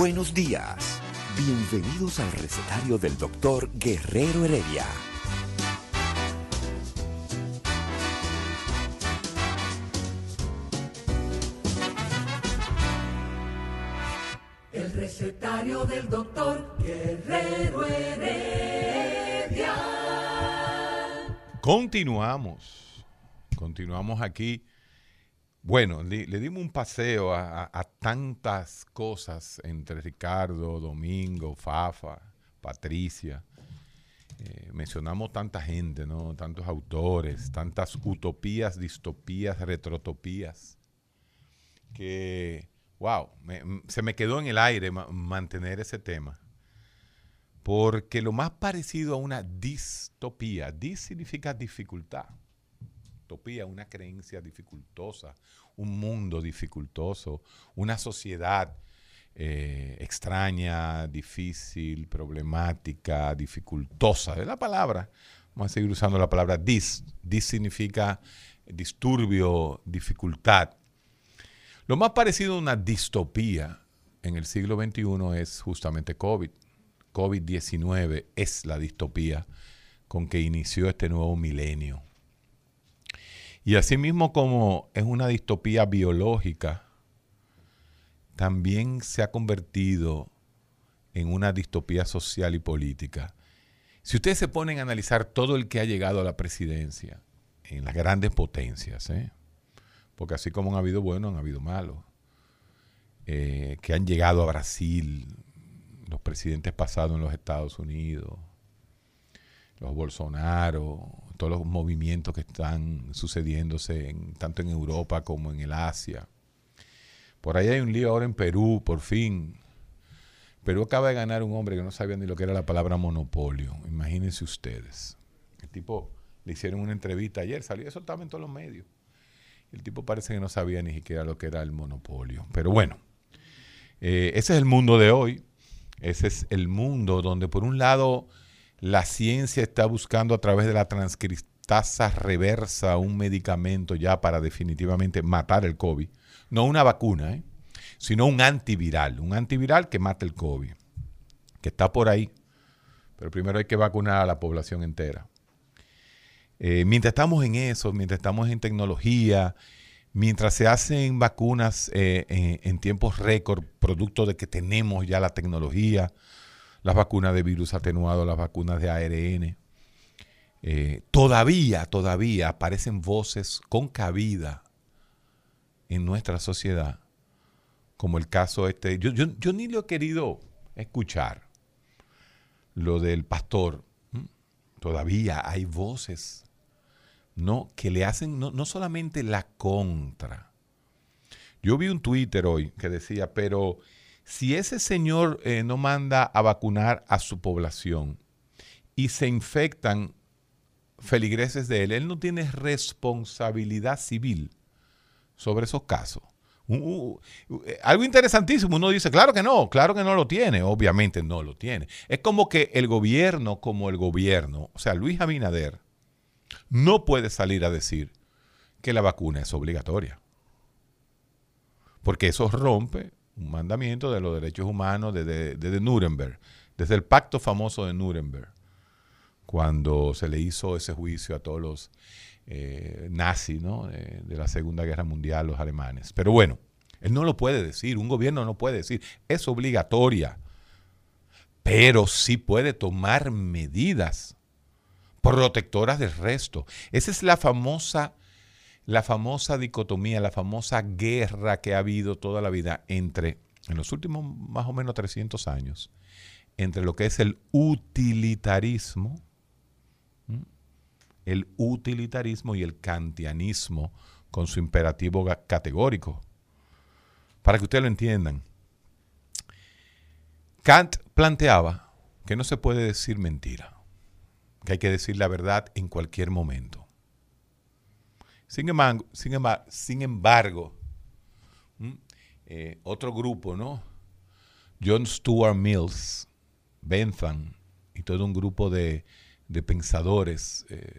Buenos días. Bienvenidos al recetario del doctor Guerrero Heredia. El recetario del doctor Guerrero Heredia. Continuamos. Continuamos aquí. Bueno, le, dimos un paseo a, tantas cosas entre Ricardo, Domingo, Fafa, Patricia. Eh, mencionamos tanta gente, ¿no? Tantos autores, tantas utopías, distopías, retrotopías. Que, wow, se me quedó en el aire ma- mantener ese tema. Porque lo más parecido a una distopía, dis significa dificultad. Utopía, una creencia dificultosa, un mundo dificultoso, una sociedad eh, extraña, difícil, problemática, dificultosa. Es la palabra. Vamos a seguir usando la palabra dis. Dis significa disturbio, dificultad. Lo más parecido a una distopía en el siglo XXI es justamente COVID. COVID-19 es la distopía con que inició este nuevo milenio. Y asimismo como es una distopía biológica, también se ha convertido en una distopía social y política. Si ustedes se ponen a analizar todo el que ha llegado a la presidencia en las grandes potencias, ¿eh? porque así como han habido buenos, han habido malos, eh, que han llegado a Brasil, los presidentes pasados en los Estados Unidos, los Bolsonaro, todos los movimientos que están sucediéndose en- tanto en Europa como en el Asia. Por ahí hay un lío ahora en Perú, por fin. Perú acaba de ganar un hombre que no sabía ni lo que era la palabra monopolio. Imagínense ustedes. El tipo le hicieron una entrevista ayer, salió eso estaba en todos los medios. El tipo parece que no sabía ni siquiera lo que era el monopolio. Pero bueno, eh, ese es el mundo de hoy. Ese es el mundo donde por un lado la ciencia está buscando a través de la transcriptasa reversa un medicamento ya para definitivamente matar el COVID. No una vacuna, ¿eh? sino un antiviral. Un antiviral que mate el COVID. Que está por ahí. Pero primero hay que vacunar a la población entera. Eh, mientras estamos en eso, mientras estamos en tecnología, mientras se hacen vacunas eh, en, en tiempos récord, producto de que tenemos ya la tecnología, las vacunas de virus atenuado, las vacunas de ARN, eh, todavía, todavía aparecen voces con cabida en nuestra sociedad, como el caso este. Yo, yo, yo ni lo he querido escuchar, lo del pastor. Todavía hay voces no, que le hacen no, no solamente la contra. Yo vi un Twitter hoy que decía, pero si ese señor eh, no manda a vacunar a su población y se infectan feligreses de él, él no tiene responsabilidad civil sobre esos casos. Un- un- un- eh, algo interesantísimo, uno dice, claro que no, claro que no lo tiene, obviamente no lo tiene. Es como que el gobierno, como el gobierno, o sea, Luis Abinader, no puede salir a decir que la vacuna es obligatoria. Porque eso rompe un mandamiento de los derechos humanos desde, desde Nuremberg, desde el pacto famoso de Nuremberg, cuando se le hizo ese juicio a todos los eh, nazis ¿no? de, de la Segunda Guerra Mundial, los alemanes. Pero bueno, él no lo puede decir, un gobierno no puede decir, es obligatoria, pero sí puede tomar medidas protectoras del resto. Esa es la famosa, la famosa dicotomía, la famosa guerra que ha habido toda la vida entre, en los últimos más o menos 300 años, entre lo que es el utilitarismo el utilitarismo y el kantianismo con su imperativo categórico. Para que ustedes lo entiendan. Kant planteaba que no se puede decir mentira, que hay que decir la verdad en cualquier momento. Sin embargo, sin sin embargo otro grupo, ¿no? John Stuart Mills, Bentham y todo un grupo de, pensadores eh,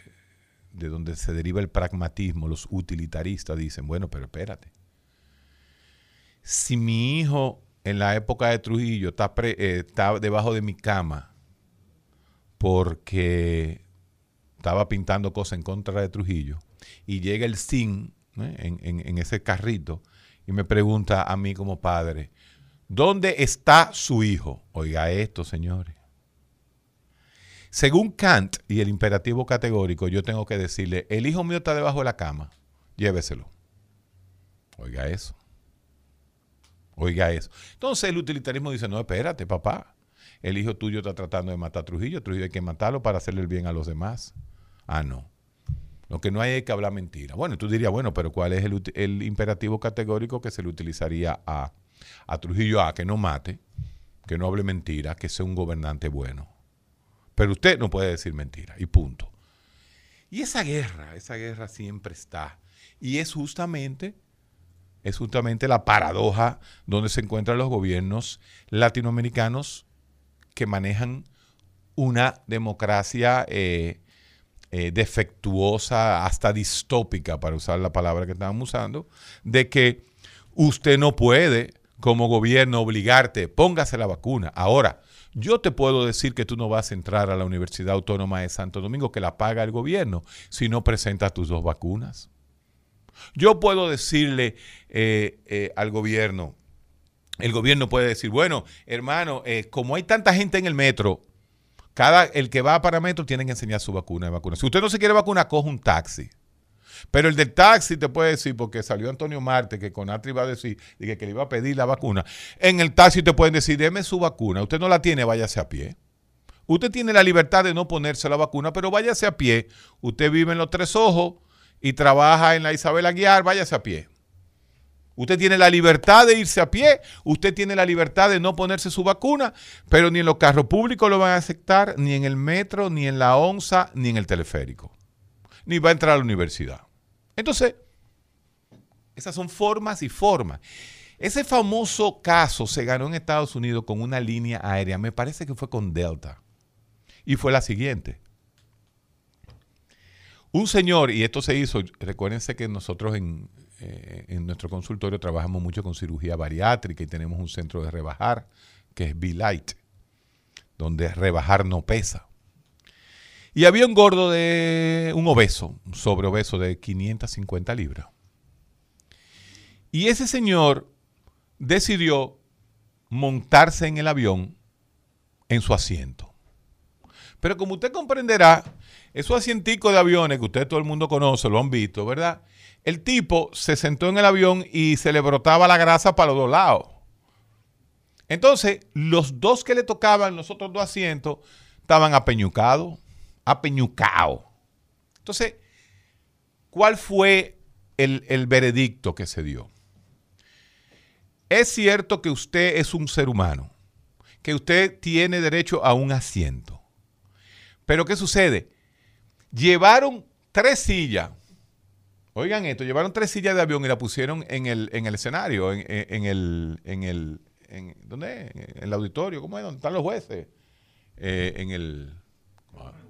de donde se deriva el pragmatismo, los utilitaristas dicen, bueno, pero espérate. Si mi hijo en la época de Trujillo está, eh, debajo de mi cama porque estaba pintando cosas en contra de Trujillo y llega el SIN en ese carrito y me pregunta a mí como padre, ¿Dónde está su hijo? Oiga esto, señores. Según Kant y el imperativo categórico, yo tengo que decirle, el hijo mío está debajo de la cama, lléveselo. Oiga eso. Oiga eso. Entonces el utilitarismo dice, no, espérate, papá. El hijo tuyo está tratando de matar a Trujillo. Trujillo hay que matarlo para hacerle el bien a los demás. Ah, no. Lo que no hay es que hablar mentira. Bueno, tú dirías, bueno, pero ¿cuál es el, imperativo categórico que se le utilizaría a a Trujillo A que no mate, que no hable mentira, que sea un gobernante bueno. Pero usted no puede decir mentira, y punto. Y esa guerra, esa guerra siempre está. Y es justamente, es justamente la paradoja donde se encuentran los gobiernos latinoamericanos que manejan una democracia eh, eh, defectuosa, hasta distópica, para usar la palabra que estábamos usando, de que usted no puede como gobierno obligarte, póngase la vacuna. Ahora, yo te puedo decir que tú no vas a entrar a la Universidad Autónoma de Santo Domingo, que la paga el gobierno, si no presentas tus dos vacunas. Yo puedo decirle eh, eh, al gobierno, el gobierno puede decir, bueno, hermano, como hay tanta gente en el metro, cada, el que va para metro tiene que enseñar su vacuna de vacuna. Si usted no se quiere vacunar, coge un taxi. Pero el del taxi te puede decir, porque salió Antonio Marte, que Conatri iba a decir que, que le iba a pedir la vacuna. En el taxi te pueden decir, deme su vacuna. Usted no la tiene, váyase a pie. Usted tiene la libertad de no ponerse la vacuna, pero váyase a pie. Usted vive en los Tres Ojos y trabaja en la Isabel Aguiar, váyase a pie. Usted tiene la libertad de irse a pie, usted tiene la libertad de no ponerse su vacuna, pero ni en los carros públicos lo van a aceptar, ni en el metro, ni en la onza, ni en el teleférico. Ni va a entrar a la universidad. Entonces, esas son formas y formas. Ese famoso caso se ganó en Estados Unidos con una línea aérea, me parece que fue con Delta, y fue la siguiente. Un señor, y esto se hizo, recuérdense que nosotros en, eh, en nuestro consultorio trabajamos mucho con cirugía bariátrica y tenemos un centro de rebajar, que es B-Light, donde rebajar no pesa. Y había un gordo de un obeso, un sobreobeso de 550 libras. Y ese señor decidió montarse en el avión en su asiento. Pero como usted comprenderá, esos asienticos de aviones que usted todo el mundo conoce, lo han visto, ¿verdad? El tipo se sentó en el avión y se le brotaba la grasa para los dos lados. Entonces, los dos que le tocaban, los otros dos asientos, estaban apeñucados apeñucao. Entonces, ¿cuál fue el, el veredicto que se dio? Es cierto que usted es un ser humano, que usted tiene derecho a un asiento. Pero ¿qué sucede? Llevaron tres sillas. Oigan esto, llevaron tres sillas de avión y la pusieron en el, en el escenario, en, el, en el, en, ¿dónde? En el auditorio, ¿cómo es? ¿Dónde están los jueces? Eh, en el,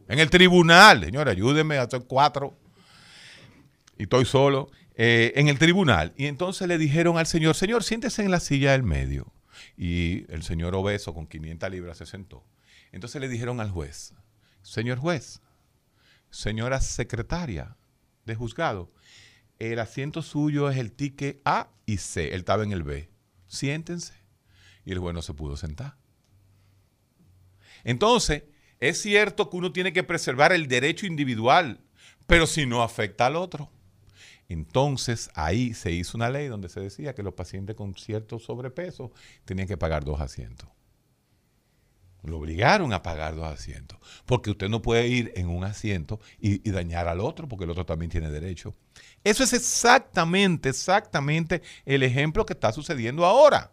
en el tribunal, señora, ayúdenme, hacer cuatro. Y estoy solo. Eh, en el tribunal. Y entonces le dijeron al señor, señor, siéntese en la silla del medio. Y el señor obeso con 500 libras se sentó. Entonces le dijeron al juez, señor juez, señora secretaria de juzgado, el asiento suyo es el ticket A y C. Él estaba en el B. Siéntense. Y el juez no se pudo sentar. Entonces, es cierto que uno tiene que preservar el derecho individual, pero si no afecta al otro. Entonces ahí se hizo una ley donde se decía que los pacientes con cierto sobrepeso tenían que pagar dos asientos. Lo obligaron a pagar dos asientos. Porque usted no puede ir en un asiento y, y, dañar al otro, porque el otro también tiene derecho. Eso es exactamente, exactamente el ejemplo que está sucediendo ahora.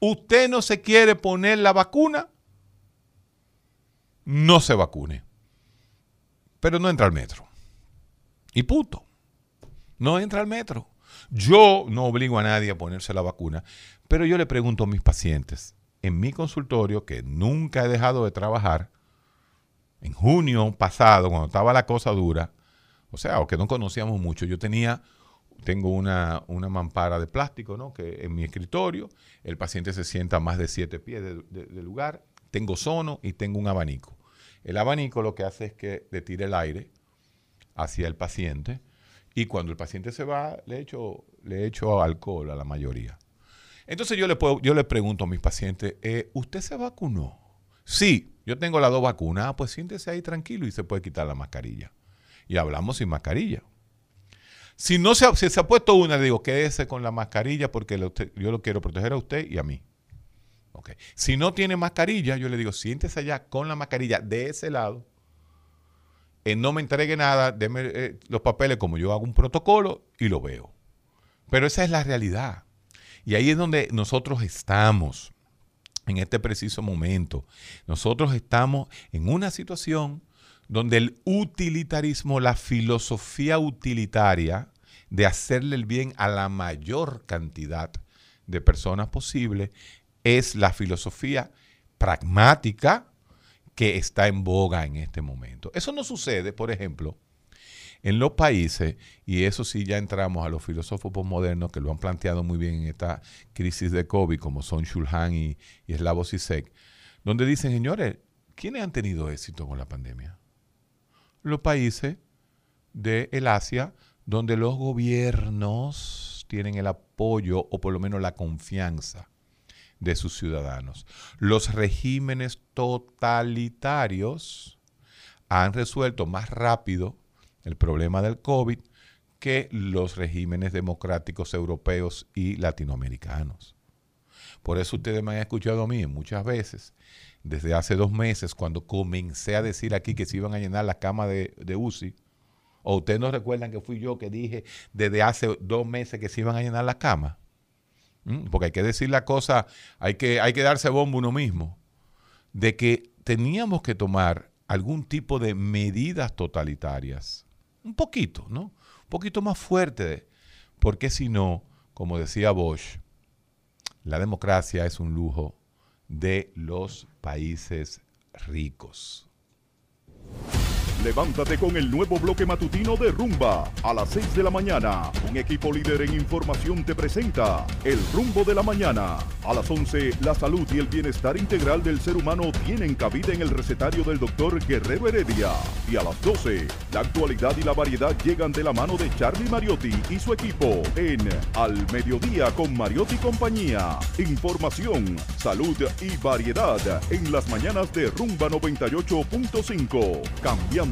Usted no se quiere poner la vacuna, no se vacune. Pero no entra al metro. Y puto. No entra al metro. Yo no obligo a nadie a ponerse la vacuna, pero yo le pregunto a mis pacientes en mi consultorio, que nunca he dejado de trabajar, en junio pasado, cuando estaba la cosa dura, o sea, o que no conocíamos mucho, yo tenía, tengo una, una mampara de plástico, ¿no? Que en mi escritorio, el paciente se sienta más de siete pies del lugar, tengo sono y tengo un abanico. El abanico lo que hace es que le tire el aire hacia el paciente y cuando el paciente se va, le echo, le echo alcohol a la mayoría. Entonces yo le, puedo, yo le pregunto a mis pacientes, eh, ¿usted se vacunó? Sí, yo tengo las dos vacunas. Ah, pues siéntese ahí tranquilo y se puede quitar la mascarilla. Y hablamos sin mascarilla. Si no se, se ha puesto una, le digo, quédese con la mascarilla porque yo lo quiero proteger a usted y a mí. Okay. Si no tiene mascarilla, yo le digo, siéntese allá con la mascarilla de ese lado eh, no me entregue nada, deme eh, los papeles como yo hago un protocolo y lo veo. Pero esa es la realidad. Y ahí es donde nosotros estamos en este preciso momento. Nosotros estamos en una situación donde el utilitarismo, la filosofía utilitaria de hacerle el bien a la mayor cantidad de personas posible, es la filosofía pragmática, que está en boga en este momento. Eso no sucede, por ejemplo, en los países, y eso sí ya entramos a los filósofos postmodernos que lo han planteado muy bien en esta crisis de COVID, como son Shulhan y, y Slavoj donde dicen, señores, ¿quiénes han tenido éxito con la pandemia? Los países de el Asia, donde los gobiernos tienen el apoyo o por lo menos la confianza de sus ciudadanos. Los regímenes totalitarios han resuelto más rápido el problema del COVID que los regímenes democráticos europeos y latinoamericanos. Por eso ustedes me han escuchado a mí muchas veces, desde hace dos meses, cuando comencé a decir aquí que se iban a llenar las camas de, de UCI, o ustedes no recuerdan que fui yo que dije desde hace dos meses que se iban a llenar las camas. Mm, porque hay que decir la cosa, hay que, hay que darse bombo uno mismo, de que teníamos que tomar algún tipo de medidas totalitarias, un poquito, ¿no? Un poquito más fuerte, porque si no, como decía Bosch, la democracia es un lujo de los países ricos. Levántate con el nuevo bloque matutino de Rumba. A las 6 de la mañana, un equipo líder en información te presenta El Rumbo de la Mañana. A las 11, la salud y el bienestar integral del ser humano tienen cabida en el recetario del doctor Guerrero Heredia. Y a las 12, la actualidad y la variedad llegan de la mano de Charlie Mariotti y su equipo en Al Mediodía con Mariotti compañía. Información, salud y variedad en las mañanas de Rumba 98.5. Cambiando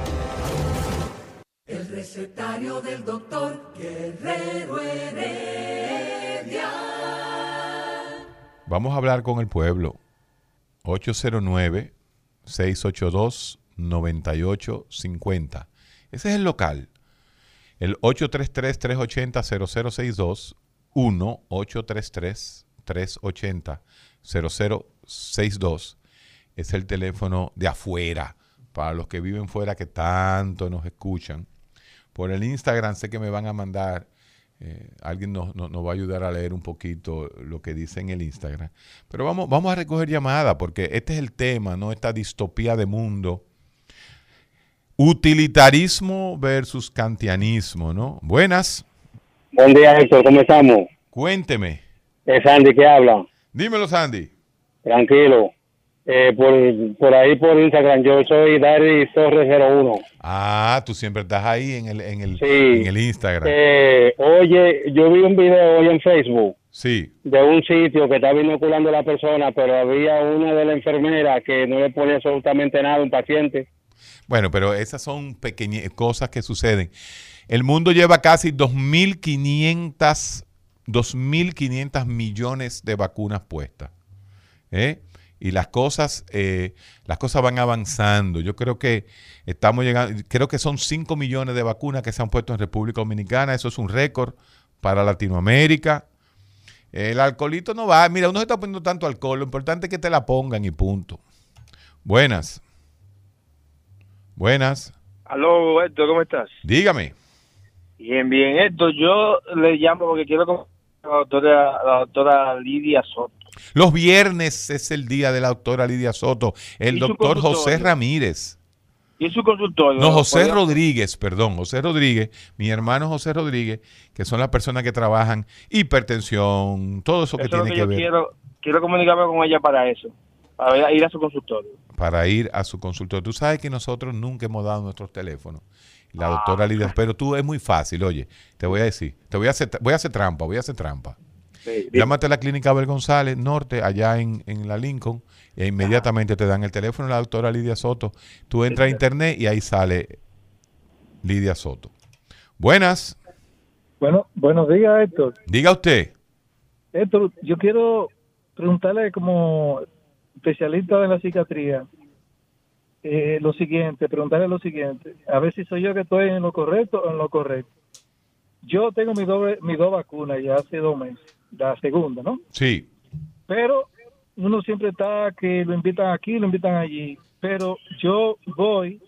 El recetario del doctor Guerrero Heredia. Vamos a hablar con el pueblo. 809-682-9850. Ese es el local. El 833-380-0062. 1-833-380-0062. Es el teléfono de afuera para los que viven fuera que tanto nos escuchan. Por el Instagram sé que me van a mandar, eh, alguien nos, va a ayudar a leer un poquito lo que dice en el Instagram. Pero vamos, vamos a recoger llamadas porque este es el tema, ¿no? Esta distopía de mundo. Utilitarismo versus kantianismo, ¿no? Buenas. Buen día, Héctor, ¿cómo estamos? Cuénteme. Es Sandy que habla. Dímelo, Sandy. Tranquilo. Eh, por, por ahí por Instagram, yo soy Dari Torres 01. Ah, tú siempre estás ahí en el, en el, Sí. en el Instagram. Eh, oye, yo vi un video hoy en Facebook Sí. de un sitio que estaba inoculando a la persona, pero había una de la enfermera que no le ponía absolutamente nada a un paciente. Bueno, pero esas son pequeñas cosas que suceden. El mundo lleva casi 2.500 2.500 millones de vacunas puestas. ¿eh? Y las cosas, eh, las cosas van avanzando. Yo creo que estamos llegando, creo que son 5 millones de vacunas que se han puesto en República Dominicana. Eso es un récord para Latinoamérica. El alcoholito no va. Mira, uno se está poniendo tanto alcohol. Lo importante es que te la pongan y punto. Buenas. Buenas. Aló, Héctor, ¿cómo estás? Dígame. Bien, bien, Héctor, yo le llamo porque quiero conocer a la doctora, la doctora Lidia Soto. Los viernes es el día de la doctora Lidia Soto. El ¿Y su doctor José? Ramírez. Y su consultorio. No, José ¿podría- Rodríguez, perdón, José Rodríguez, mi hermano José Rodríguez, que son las personas que trabajan hipertensión, todo eso que Eso tiene que que yo ver quiero, quiero comunicarme con ella para eso, para ir a su consultorio. para ir a su consultorio. Tú sabes que nosotros nunca hemos dado nuestros teléfonos. La Ah. doctora Lidia, pero tú es muy fácil, oye, te voy a decir, te voy a hacer, voy a hacer trampa, voy a hacer trampa. Sí, Llámate a la clínica Abel González Norte, allá en, en la Lincoln, e inmediatamente te dan el teléfono de la doctora Lidia Soto. Tú entras a internet y ahí sale Lidia Soto. Buenas, Bueno, buenos días, Héctor. diga usted. Héctor, yo quiero preguntarle como especialista de la psiquiatría eh, lo siguiente, preguntarle lo siguiente, a ver si soy yo que estoy en lo correcto o en lo correcto. Yo tengo mi doble, mi dos vacunas ya hace dos meses, la segunda, ¿no? Sí, Pero uno siempre está que lo invitan aquí, lo invitan allí, pero yo voy,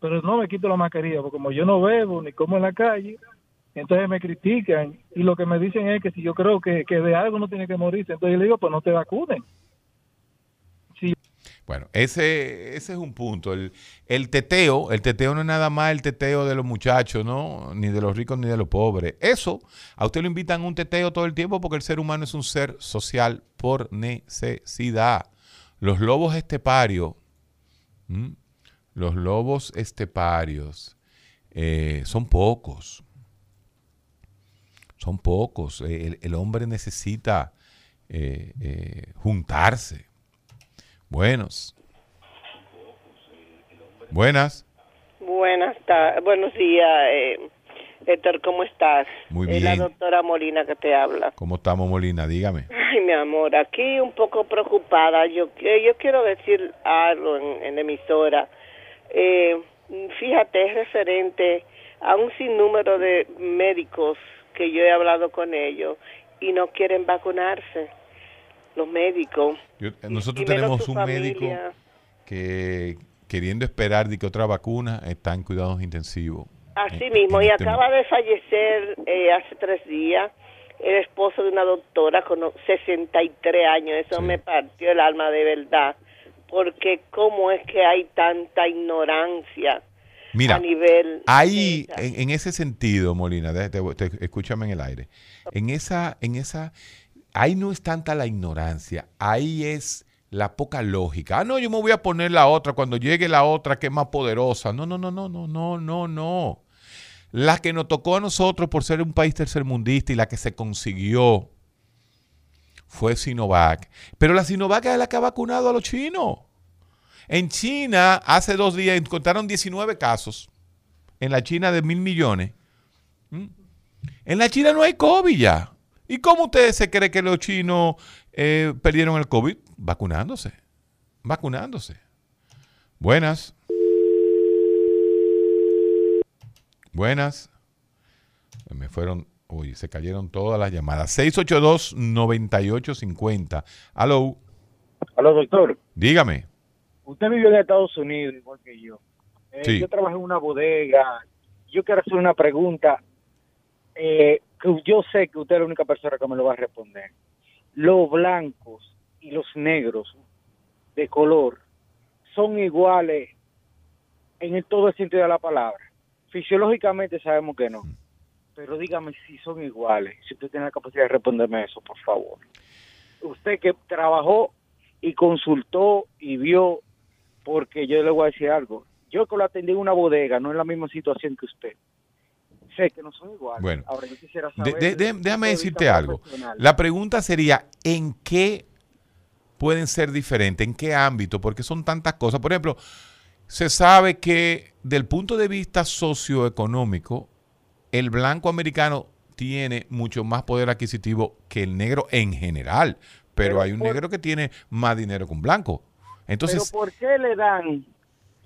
pero no me quito la mascarilla, porque como yo no bebo ni como en la calle, entonces me critican y lo que me dicen es que si yo creo que, que de algo no tiene que morirse, entonces yo le digo, pues no te vacunen. Bueno, ese, ese es un punto. El, el teteo, el teteo no es nada más el teteo de los muchachos, ¿no? Ni de los ricos ni de los pobres. Eso, a usted lo invitan a un teteo todo el tiempo porque el ser humano es un ser social por necesidad. Los lobos esteparios, los lobos esteparios eh, son pocos. Son pocos. El, el hombre necesita eh, eh, juntarse. Buenos. Buenas. Buenas tardes, buenos días, eh, Héctor, ¿cómo estás? Muy Es la bien. doctora Molina que te habla. ¿Cómo estamos, Molina? Dígame. Ay, mi amor, aquí un poco preocupada. Yo, yo quiero decir algo en, en la emisora. Eh, fíjate, es referente a un sinnúmero de médicos que yo he hablado con ellos y no quieren vacunarse. Los médicos. Yo- nosotros Y tenemos un médico que queriendo esperar de que otra vacuna está en cuidados intensivos. Así En- mismo, en y este acaba de fallecer eh, hace tres días el esposo de una doctora con o- 63 años. Eso Sí. me partió el alma de verdad, porque cómo es que hay tanta ignorancia Mira, a nivel... Ahí, en, en ese sentido, Molina, te- escúchame en el aire. En esa, en esa, ahí no es tanta la ignorancia, ahí es la poca lógica. Ah, no, yo me voy a poner la otra cuando llegue la otra que es más poderosa. No, no, no, no, no, no, no, no. La que nos tocó a nosotros por ser un país tercermundista y la que se consiguió fue Sinovac. Pero la Sinovac es la que ha vacunado a los chinos. En China, hace dos días encontraron 19 casos. En la China de mil millones. ¿Mm? En la China no hay COVID ya. ¿Y cómo ustedes se cree que los chinos eh, perdieron el COVID? Vacunándose. Vacunándose. Buenas. Buenas. Me fueron, uy, se cayeron todas las llamadas. 682-9850. Aló, Aló, doctor. dígame. Usted vivió en Estados Unidos, igual que yo. Eh, Sí. Yo trabajé en una bodega. Yo quiero hacer una pregunta eh, que yo sé que usted es la única persona que me lo va a responder. Los blancos y los negros de color son iguales en el- todo el sentido de la palabra. Fisiológicamente sabemos que no. Pero dígame si son iguales. Si usted tiene la capacidad de responderme eso, por favor. Usted que trabajó y consultó y vio, porque yo le voy a decir algo, yo que lo atendí en una bodega, no en la misma situación que usted. Sé que no son iguales. Bueno, Ahora yo quisiera De- saber... de- de- desde el déjame decirte algo. La pregunta sería, ¿en qué pueden ser diferentes? ¿En qué ámbito? Porque son tantas cosas. Por ejemplo, se sabe que del punto de vista socioeconómico, el blanco americano tiene mucho más poder adquisitivo que el negro en general, pero, Pero hay un por- negro que tiene más dinero que un blanco. Entonces, Pero ¿por qué le dan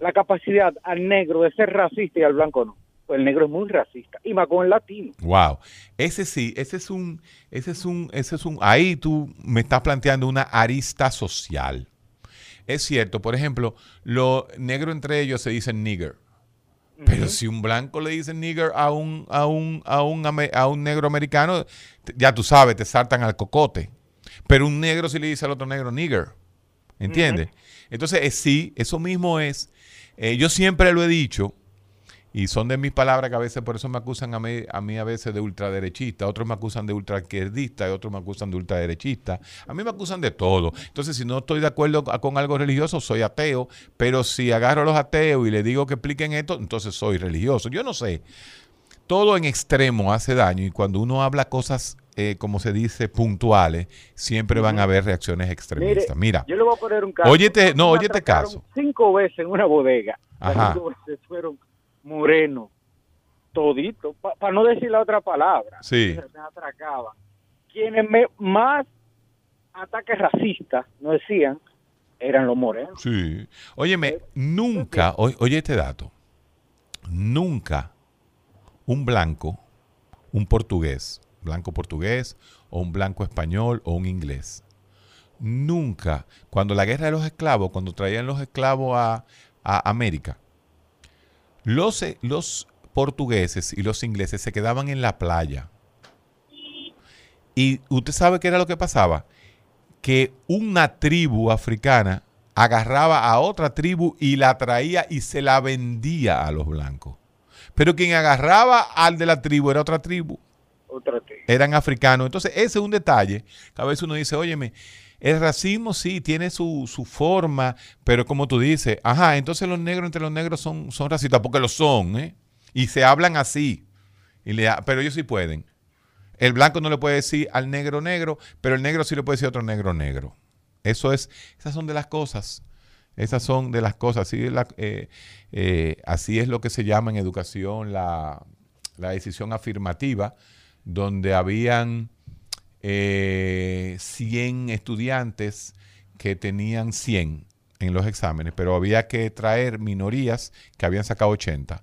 la capacidad al negro de ser racista y al blanco no? Pues el negro es muy racista, y más con el latino. Wow, ese sí, ese es un, ese es un, ese es un, ahí tú me estás planteando una arista social. Es cierto, por ejemplo, los negros entre ellos se dicen nigger. Pero si un blanco le dice nigger a un, a un, a un, a un negro americano, ya tú sabes, te saltan al cocote. Pero un negro si le dice al otro negro nigger. ¿Entiendes? Entonces, eh, sí, eso mismo es. eh, yo siempre lo he dicho, y son de mis palabras que a veces por eso me acusan a mí a, mí a veces de ultraderechista, otros me acusan de ultraizquierdista y otros me acusan de ultraderechista. A mí me acusan de todo. Entonces, si no estoy de acuerdo con algo religioso, soy ateo, pero si agarro a los ateos y les digo que expliquen esto, entonces soy religioso. Yo no sé. Todo en extremo hace daño y cuando uno habla cosas, eh, como se dice, puntuales, siempre van a haber reacciones extremistas. Mira, Yo le voy a poner un caso. Óyete, no, óyete caso. Cinco veces en una bodega. Ajá. veces fueron morenos, todito, para no decir la otra palabra. Sí. Me atracaban. Quienes me, más ataques racistas nos decían eran los morenos. Sí. Óyeme, nunca, o- oye este dato, nunca un blanco, un portugués, blanco portugués, o un blanco español, o un inglés, nunca, cuando la guerra de los esclavos, cuando traían los esclavos a, a América, los, eh, los portugueses y los ingleses se quedaban en la playa. Y usted sabe qué era lo que pasaba que una tribu africana agarraba a otra tribu y la traía y se la vendía a los blancos. Pero quien agarraba al de la tribu era otra tribu, Otra tribu. eran africanos. Entonces, ese es un detalle que a veces uno dice, óyeme, el racismo sí tiene su, su forma, pero como tú dices, ajá, entonces los negros entre los negros son, son racistas, porque lo son, ¿eh? Y se hablan así. Y le, pero ellos sí pueden. El blanco no le puede decir al negro negro, pero el negro sí le puede decir a otro negro negro. Eso es, esas son de las cosas. Esas son de las cosas. Así eh, eh, así es lo que se llama en educación la, la decisión afirmativa, donde habían eh, 100 estudiantes que tenían 100 en los exámenes, pero había que traer minorías que habían sacado 80.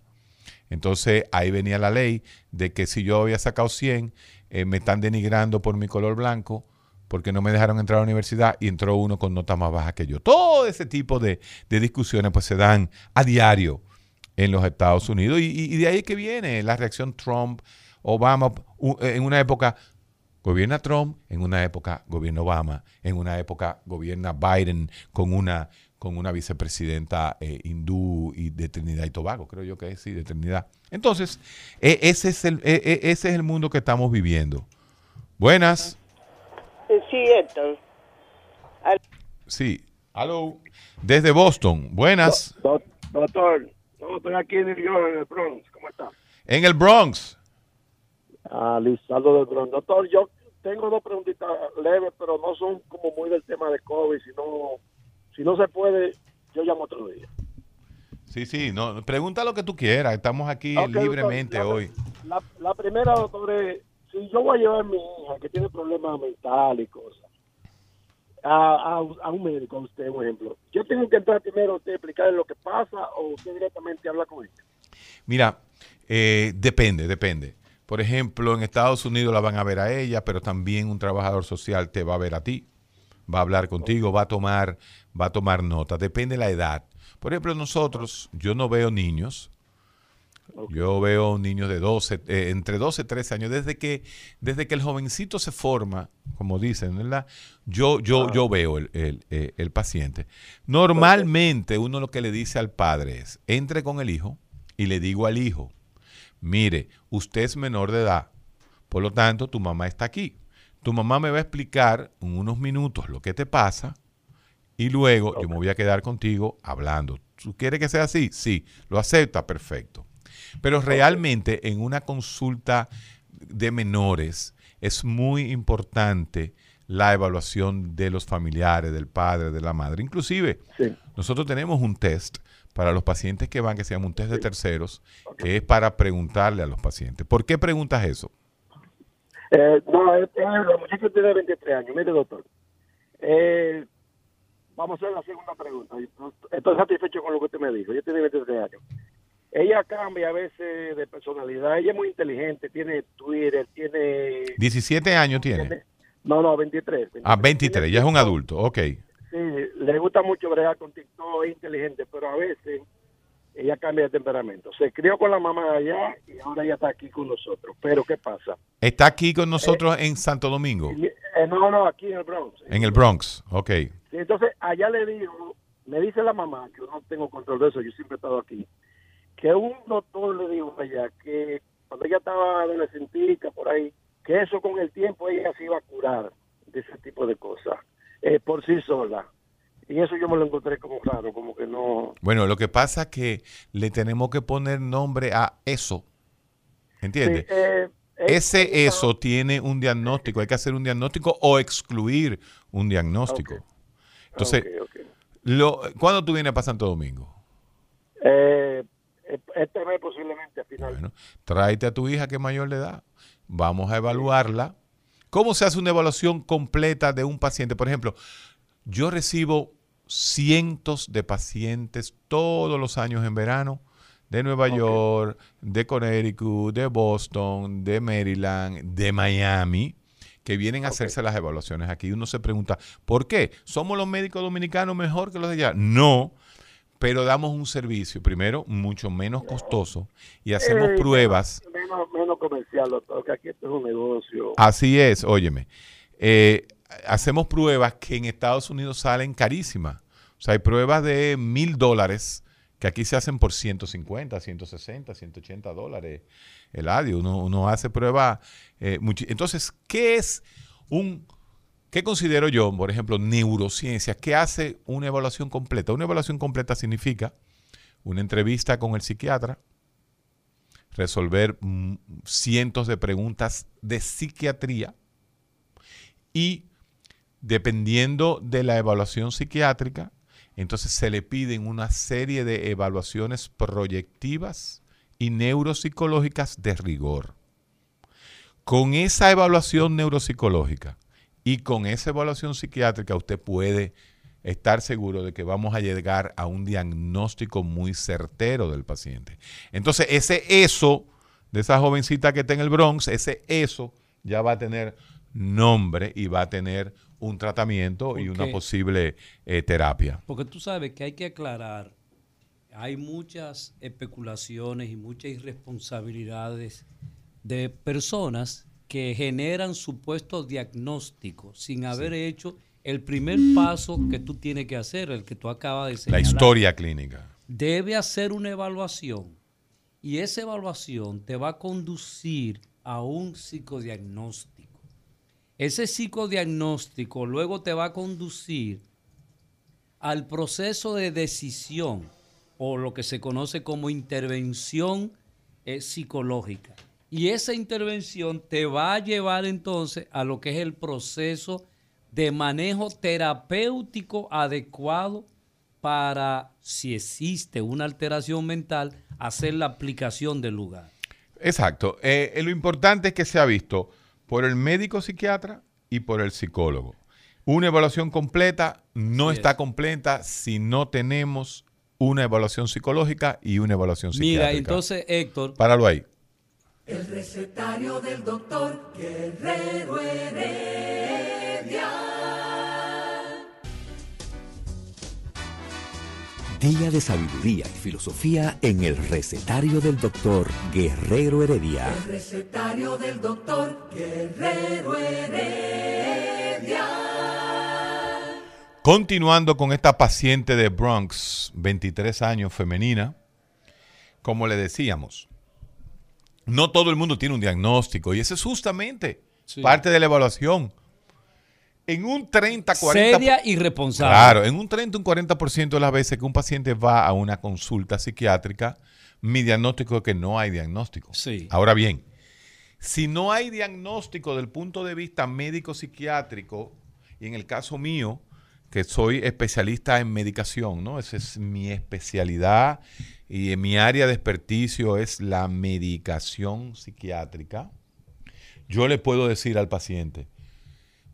Entonces ahí venía la ley de que si yo había sacado 100, eh, me están denigrando por mi color blanco porque no me dejaron entrar a la universidad y entró uno con nota más baja que yo. Todo ese tipo de, de discusiones pues se dan a diario en los Estados Unidos y, y- de ahí que viene la reacción Trump, Obama, en una época gobierna Trump, en una época gobierna Obama, en una época gobierna Biden con una, con una vicepresidenta eh, hindú y de Trinidad y Tobago, creo yo que es, sí, de Trinidad. Entonces, e- ese, es el, e- e- ese es el mundo que estamos viviendo. Buenas, Sí, Héctor. sí, aló, desde Boston, buenas, Do- doctor, no, estoy aquí en New York, en el Bronx. ¿Cómo está? en el Bronx. Ah, Lizardo del Bronx. Doctor, yo tengo dos preguntitas leves, pero no son como muy del tema de COVID. Si no, si no se puede, yo llamo otro día. Sí, sí, no, pregunta lo que tú quieras, estamos aquí doctor, libremente la- hoy. La, la primera, doctor, es, si yo voy a llevar a mi hija que tiene problemas mentales y cosas, a, a, a un médico, a usted, por ejemplo, yo tengo que entrar primero a usted explicarle lo que pasa o usted directamente habla con ella. Mira, eh, depende, depende. Por ejemplo, en Estados Unidos la van a ver a ella, pero también un trabajador social te va a ver a ti, va a hablar contigo, va a tomar, va a tomar nota. Depende de la edad. Por ejemplo, nosotros, yo no veo niños. Yo veo niños de 12, eh, entre 12 y 13 años, desde que, desde que el jovencito se forma, como dicen, ¿verdad? Yo, yo, yo veo el, el, eh, el paciente. Normalmente uno lo que le dice al padre es, entre con el hijo y le digo al hijo, mire, usted es menor de edad, por lo tanto tu mamá está aquí. Tu mamá me va a explicar en unos minutos lo que te pasa y luego yo me voy a quedar contigo hablando. ¿Tú quieres que sea así? Sí. ¿Lo acepta? Perfecto. Pero realmente en una consulta de menores es muy importante la evaluación de los familiares, del padre, de la madre. Inclusive, nosotros tenemos un test para los pacientes que van, que se llama un test de terceros, que es para preguntarle a los pacientes. ¿Por qué preguntas eso? Eh, no, es, es- la muchacha tiene 23 años. Mire, doctor. Eh, vamos a hacer la segunda pregunta. Estoy satisfecho con lo que usted me dijo. Ella tiene 23 años. Ella cambia a veces de personalidad. Ella es muy inteligente. Tiene Twitter, tiene... 17 años tiene. No, no, 23. Ah, 23, ya es un adulto. Ok. Sí, le gusta mucho bregar con TikTok, es inteligente, pero a veces ella cambia de temperamento. Se crió con la mamá allá y ahora ella está aquí con nosotros. Pero ¿qué pasa? Está aquí con nosotros en Santo Domingo, Eh, no, no, aquí en el Bronx. en el Bronx. Ok. Sí, entonces, allá le digo, me dice la mamá, que yo no tengo control de eso, yo siempre he estado aquí, que un doctor le dijo allá que cuando ella estaba adolescentica por ahí, que eso con el tiempo ella se iba a curar de ese tipo de cosas, eh, por sí sola. Y eso yo me lo encontré como raro, como que no... Bueno, lo que pasa es que le tenemos que poner nombre a eso. ¿Entiendes? Sí, eh, eh, Ese eso tiene un diagnóstico. Hay que hacer un diagnóstico o excluir un diagnóstico. Entonces, lo, ¿cuándo tú vienes para Santo Domingo? eh, eh, este mes posiblemente a final. Bueno, tráete a tu hija que es mayor de edad. Vamos a evaluarla. ¿Cómo se hace una evaluación completa de un paciente? Por ejemplo, yo recibo cientos de pacientes todos los años en verano de Nueva York, de Connecticut, de Boston, de Maryland, de Miami, que vienen a hacerse las evaluaciones aquí. Uno se pregunta, ¿por qué? ¿Somos los médicos dominicanos mejor que los de allá? No, pero damos un servicio, primero, mucho menos costoso y hacemos Eh, pruebas. Menos, menos comercial, doctor, que aquí esto es un negocio. Así es, óyeme. Eh, hacemos pruebas que en Estados Unidos salen carísimas. O sea, hay pruebas de mil dólares que aquí se hacen por 150, 160, 180 dólares el audio. Uno, uno hace pruebas. eh, Entonces, ¿qué es un... ¿Qué considero yo, por ejemplo, neurociencia? ¿Qué hace una evaluación completa? Una evaluación completa significa una entrevista con el psiquiatra, resolver mm, cientos de preguntas de psiquiatría y dependiendo de la evaluación psiquiátrica, entonces se le piden una serie de evaluaciones proyectivas y neuropsicológicas de rigor. Con esa evaluación neuropsicológica y con esa evaluación psiquiátrica usted puede estar seguro de que vamos a llegar a un diagnóstico muy certero del paciente. Entonces, ese eso de esa jovencita que está en el Bronx, ese eso ya va a tener nombre y va a tener un tratamiento y una posible eh, terapia. Porque tú sabes que hay que aclarar, hay muchas especulaciones y muchas irresponsabilidades de personas que generan supuestos diagnósticos sin haber hecho el primer paso que tú tienes que hacer, el que tú acabas de La señalar. historia clínica. Debe hacer una evaluación y esa evaluación te va a conducir a un psicodiagnóstico. Ese psicodiagnóstico luego te va a conducir al proceso de decisión o lo que se conoce como intervención eh, psicológica. Y esa intervención te va a llevar entonces a lo que es el proceso de manejo terapéutico adecuado para, si existe una alteración mental, hacer la aplicación del lugar. Exacto. Eh, eh, lo importante es que se ha visto por el médico psiquiatra y por el psicólogo. Una evaluación completa no está completa si no tenemos una evaluación psicológica y una evaluación psiquiátrica. Mira, entonces Héctor, Páralo ahí. El recetario del doctor Guerrero Heredia. Día de sabiduría y filosofía en el recetario del doctor Guerrero Heredia. El recetario del doctor Guerrero Heredia. Continuando con esta paciente de Bronx, 23 años, femenina, como le decíamos, no todo el mundo tiene un diagnóstico y ese es justamente Sí. parte de la evaluación. en un 30, 40... Seria y responsable. Claro, en un 30, un 40% de las veces que un paciente va a una consulta psiquiátrica, mi diagnóstico es que no hay diagnóstico. Sí. Ahora bien, si no hay diagnóstico del punto de vista médico-psiquiátrico, y en el caso mío, que soy especialista en medicación, ¿no? Esa es mi especialidad y en mi área de experticio es la medicación psiquiátrica. Yo le puedo decir al paciente,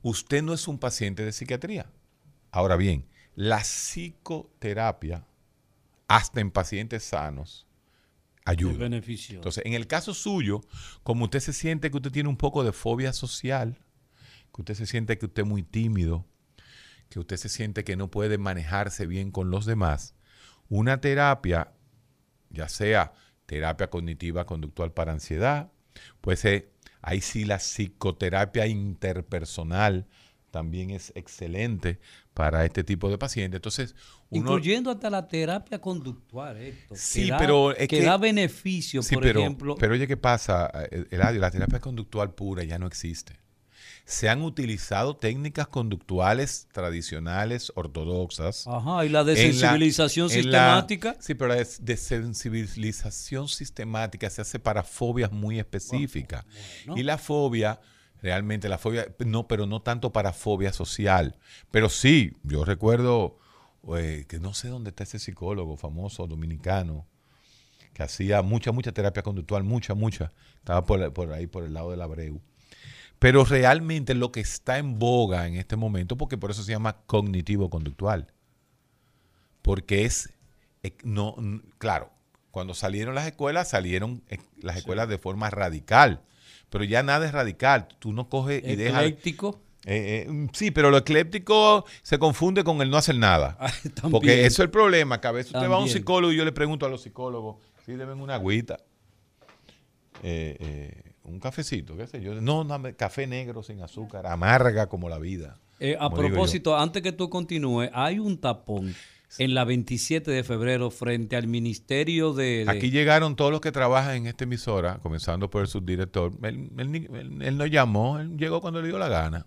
usted no es un paciente de psiquiatría. Ahora bien, la psicoterapia, hasta en pacientes sanos, ayuda. Es beneficioso. Entonces, en el caso suyo, como usted se siente que usted tiene un poco de fobia social, que usted se siente que usted es muy tímido, que usted se siente que no puede manejarse bien con los demás, una terapia, ya sea terapia cognitiva conductual para ansiedad, puede ser, ahí sí la psicoterapia interpersonal también es excelente para este tipo de pacientes. Entonces, uno, Incluyendo hasta la terapia conductual, esto. Sí, que da, pero es que, que- da beneficio, Sí, por pero, ejemplo. Pero oye, ¿qué pasa? Eh, Eladio, la terapia conductual pura ya no existe. Se han utilizado técnicas conductuales tradicionales, ortodoxas. Ajá, y la en la- desensibilización en la- sistemática. sí, pero la des- desensibilización sistemática se hace para fobias muy específicas. bueno. Y la fobia, realmente la fobia, no, pero no tanto para fobia social. Pero sí, yo recuerdo eh, que no sé dónde está ese psicólogo famoso dominicano que hacía mucha, mucha terapia conductual, mucha, mucha. Estaba por, por ahí, por el lado del Abreu. Pero realmente lo que está en boga en este momento, porque por eso se llama cognitivo-conductual, porque es, eh, no, claro, cuando salieron las escuelas, salieron eh, las escuelas de forma radical, pero ya nada es radical, tú no coges y dejas... Ecléctico. Eh, eh, mm, sí, pero lo ecléptico se confunde con el no hacer nada. también. Porque eso es el problema, que a veces usted va a un También. psicólogo y yo le pregunto a los psicólogos si deben una agüita, eh, eh, un cafecito, qué sé yo. No, no, café negro sin azúcar, amarga como la vida. Eh, a como propósito, antes que tú continúes, hay un tapón en la 27 de febrero frente al Ministerio de... de- Aquí llegaron todos los que trabajan en esta emisora, comenzando por el subdirector. Él, él él- él no llamó, él llegó cuando le dio la gana.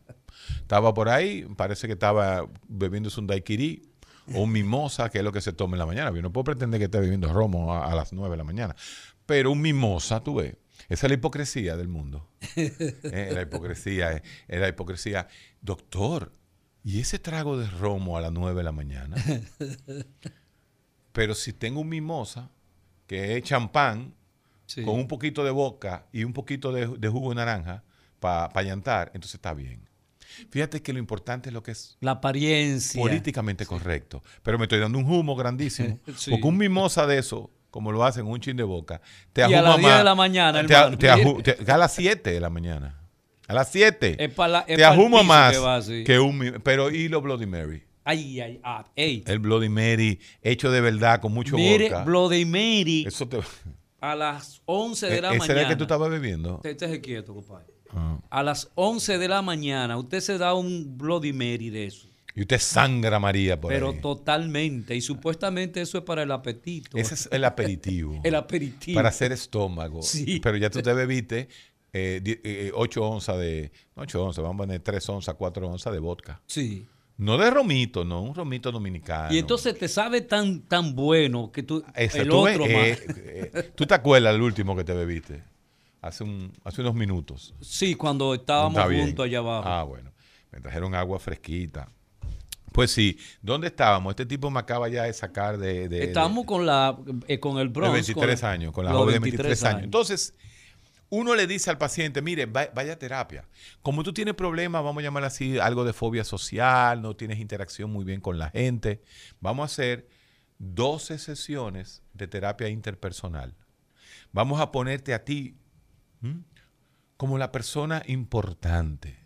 Estaba por ahí, parece que estaba bebiéndose un daiquiri o un mimosa, que es lo que se toma en la mañana. Yo no puedo pretender que esté bebiendo romo a, a las 9 de la mañana. Pero un mimosa, tú ves. Esa es la hipocresía del mundo. Eh, la hipocresía, eh, es la hipocresía. Doctor, ¿y ese trago de romo a las 9 de la mañana? Pero si tengo un mimosa, que es champán, Sí. con un poquito de boca y un poquito de, de jugo de naranja para llantar, entonces está bien. Fíjate que lo importante es lo que es La apariencia. políticamente correcto. Pero me estoy dando un humo grandísimo. Sí. Porque un mimosa de eso, como lo hacen un chin de boca, te Y a las 10 más. de la mañana, te, hermano. te te- a las 7 de la mañana. A las 7. Es pa' la- es te piso más que va así. que un... Pero ¿y los Bloody Mary? Ay, ay, ah, ey. El Bloody Mary hecho de verdad, con mucho Mire, vodka. Bloody Mary Eso te... a las 11 de la ¿Ese mañana. era el que tú estabas bebiendo? Estése quieto, compadre. Ah. A las 11 de la mañana, usted se da un Bloody Mary de eso. Y usted sangra María por pero ahí. totalmente. Y supuestamente eso es para el apetito. Ese es el aperitivo. el aperitivo. Para hacer estómago. Sí. Pero ya tú te bebiste 8 onzas de... No 8 onzas, vamos a poner 3 onzas, 4 onzas de vodka. Sí. No de romito, no, un romito dominicano. Y entonces te sabe tan, tan bueno que tú. Ese, el tú, otro eh, más. eh, ¿Tú te acuerdas del último que te bebiste? Hace, un, hace unos minutos. Sí, cuando estábamos Está juntos allá abajo. Ah, bueno. Me trajeron agua fresquita. Pues sí, ¿dónde estábamos? Este tipo me acaba ya de sacar de... de- Estábamos con la eh, con el de Bronx. 23 con- años, con la joven de 23 años. Entonces, uno le dice al paciente, mire, va- vaya a terapia. Como tú tienes problemas, vamos a llamar así, algo de fobia social, no tienes interacción muy bien con la gente, vamos a hacer 12 sesiones de terapia interpersonal. Vamos a ponerte a ti ¿m? como la persona importante.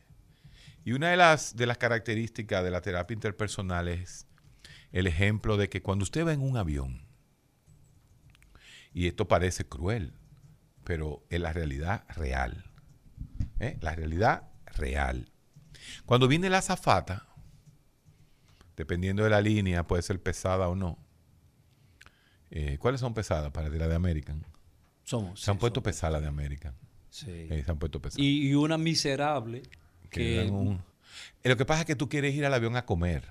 Y una de las, de las características de la terapia interpersonal es el ejemplo de que cuando usted va en un avión, y esto parece cruel, pero es la realidad real. ¿eh? La realidad real. Cuando viene la azafata, dependiendo de la línea, puede ser pesada o no. Eh, ¿Cuáles son pesadas para la de American? Somos. Se han puesto pesadas de American. Sí. Eh, se han puesto pesadas. Y, y una miserable Que un- Eh, Lo que pasa es que tú quieres ir al avión a comer.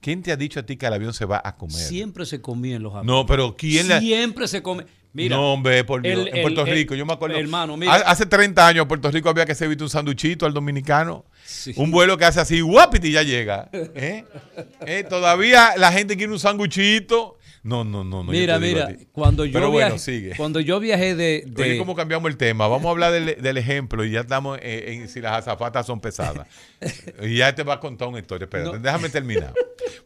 ¿Quién te ha dicho a ti que al avión se va a comer? Siempre se comía en los aviones. No, pero ¿quién la- Siempre se come. Mira, no, hombre, por Dios. el- en Puerto el- el- Rico, yo me acuerdo. Hermano, mira. ha- Hace 30 años en Puerto Rico había que servir un sanduchito al dominicano. Un vuelo que hace así, guapiti, y ya llega. ¿Eh? Eh, Todavía la gente quiere un sanduchito. No, no, no. no mira, mira. Cuando yo, Pero bueno, viajé, sigue. cuando yo viajé de. de- Oye, ¿cómo cambiamos el tema? Vamos a hablar del, del ejemplo y ya estamos en, en si las azafatas son pesadas. y ya te va a contar una historia. Espérate, No. déjame terminar.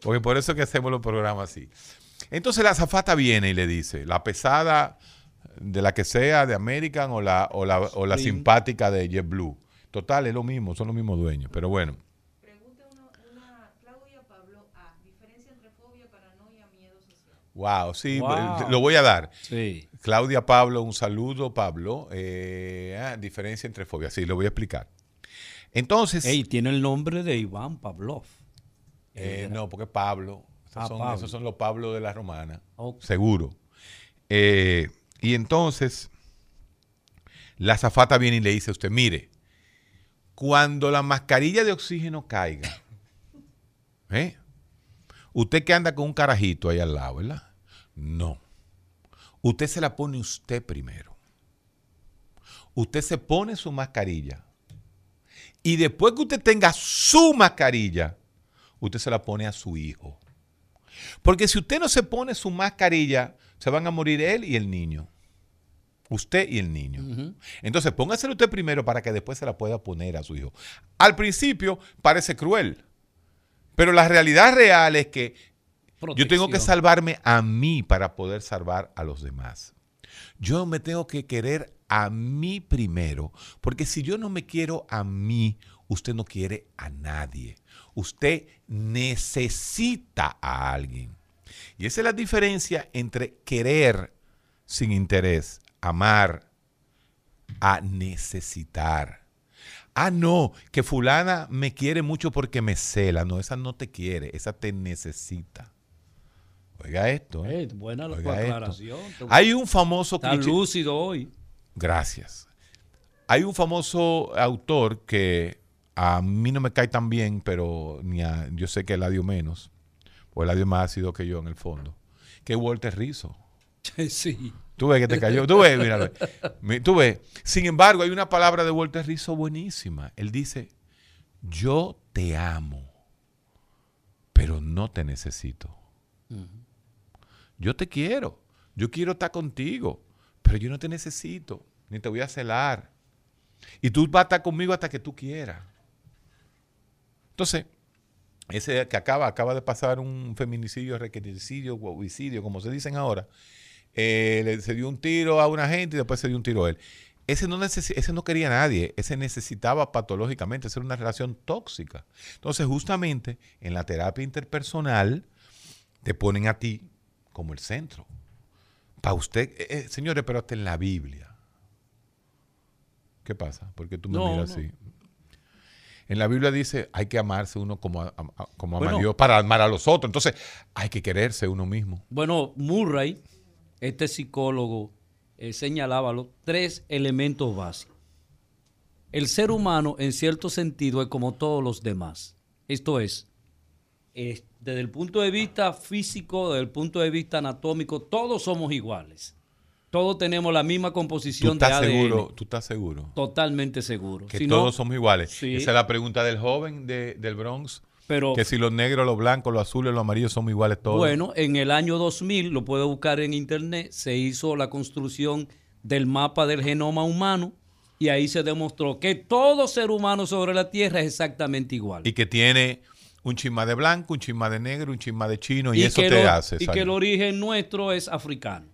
Porque por eso es que hacemos los programas así. Entonces la azafata viene y le dice, la pesada de la que sea, de American o la, o la, o la simpática de JetBlue. Total, es lo mismo, son los mismos dueños. Pero bueno. Wow, sí, Wow. lo voy a dar. Sí. Claudia Pablo, un saludo, Pablo. Eh, ah, diferencia entre fobia, sí, lo voy a explicar. Entonces. Ey, tiene el nombre de Iván Pavlov. Eh, no, porque Pablo. Esos, Ah, son, Pablo. esos son los Pablo de la romana. Seguro. Eh, y entonces, la zafata viene y le dice a usted, mire, cuando la mascarilla de oxígeno caiga, ¿eh? usted que anda con un carajito ahí al lado, ¿verdad? No. Usted se la pone usted primero. Usted se pone su mascarilla. Y después que usted tenga su mascarilla, usted se la pone a su hijo. Porque si usted no se pone su mascarilla, se van a morir él y el niño. Usted y el niño. Entonces, póngaselo usted primero para que después se la pueda poner a su hijo. Al principio parece cruel, pero la realidad real es que yo tengo que salvarme a mí para poder salvar a los demás. Yo me tengo que querer a mí primero, porque si yo no me quiero a mí, usted no quiere a nadie. Usted necesita a alguien. Y esa es la diferencia entre querer sin interés, amar, a necesitar. Ah, no, que fulana me quiere mucho porque me cela. No, esa no te quiere, esa te necesita. Oiga esto. ¿eh? Buena la Oiga aclaración. Hay un famoso Está cliché- lúcido hoy. Gracias. Hay un famoso autor que a mí no me cae tan bien, pero ni a- yo sé que Eladio menos, o Eladio más ácido que yo en el fondo, que es Walter Rizzo. sí. Tú ves que te cayó. Tú ves, míralo. Tú ves. Sin embargo, hay una palabra de Walter Rizzo buenísima. Él dice, yo te amo, pero no te necesito. Yo te quiero. Yo quiero estar contigo, pero yo no te necesito, ni te voy a celar. Y tú vas a estar conmigo hasta que tú quieras. Entonces, ese que acaba, acaba de pasar un feminicidio, requisicidio, homicidio, como se dicen ahora, eh, le- se dio un tiro a una gente y después se dio un tiro a él. Ese no, ese no quería a nadie, ese necesitaba patológicamente, esa era una relación tóxica. Entonces, justamente en la terapia interpersonal, te ponen a ti como el centro. Para usted, eh, eh, señores, pero hasta en la Biblia. ¿Qué pasa? ¿Por qué tú me No, miras no. así? En la Biblia dice, hay que amarse uno como, a- a- como ama Bueno. a Dios para amar a los otros. Entonces, hay que quererse uno mismo. Bueno, Murray, este psicólogo, eh, señalaba los tres elementos básicos. El ser humano, en cierto sentido, es como todos los demás. Esto es, eh, desde el punto de vista físico, desde el punto de vista anatómico, todos somos iguales. Todos tenemos la misma ¿Tú composición de ADN. seguro? ¿Tú estás seguro? Totalmente seguro. Que Si no- todos somos iguales. Sí. Esa es la pregunta del joven de- del Bronx. Pero- que si los negros, los blancos, los azules, los amarillos somos iguales todos. Bueno, en el año 2000, lo puede buscar en internet, se hizo la construcción del mapa del genoma humano y ahí se demostró que todo ser humano sobre la Tierra es exactamente igual. Y que tiene un chisma de blanco, un chisma de negro, un chisma de chino, y, eso te lo- hace. y salir. que el origen nuestro es africano.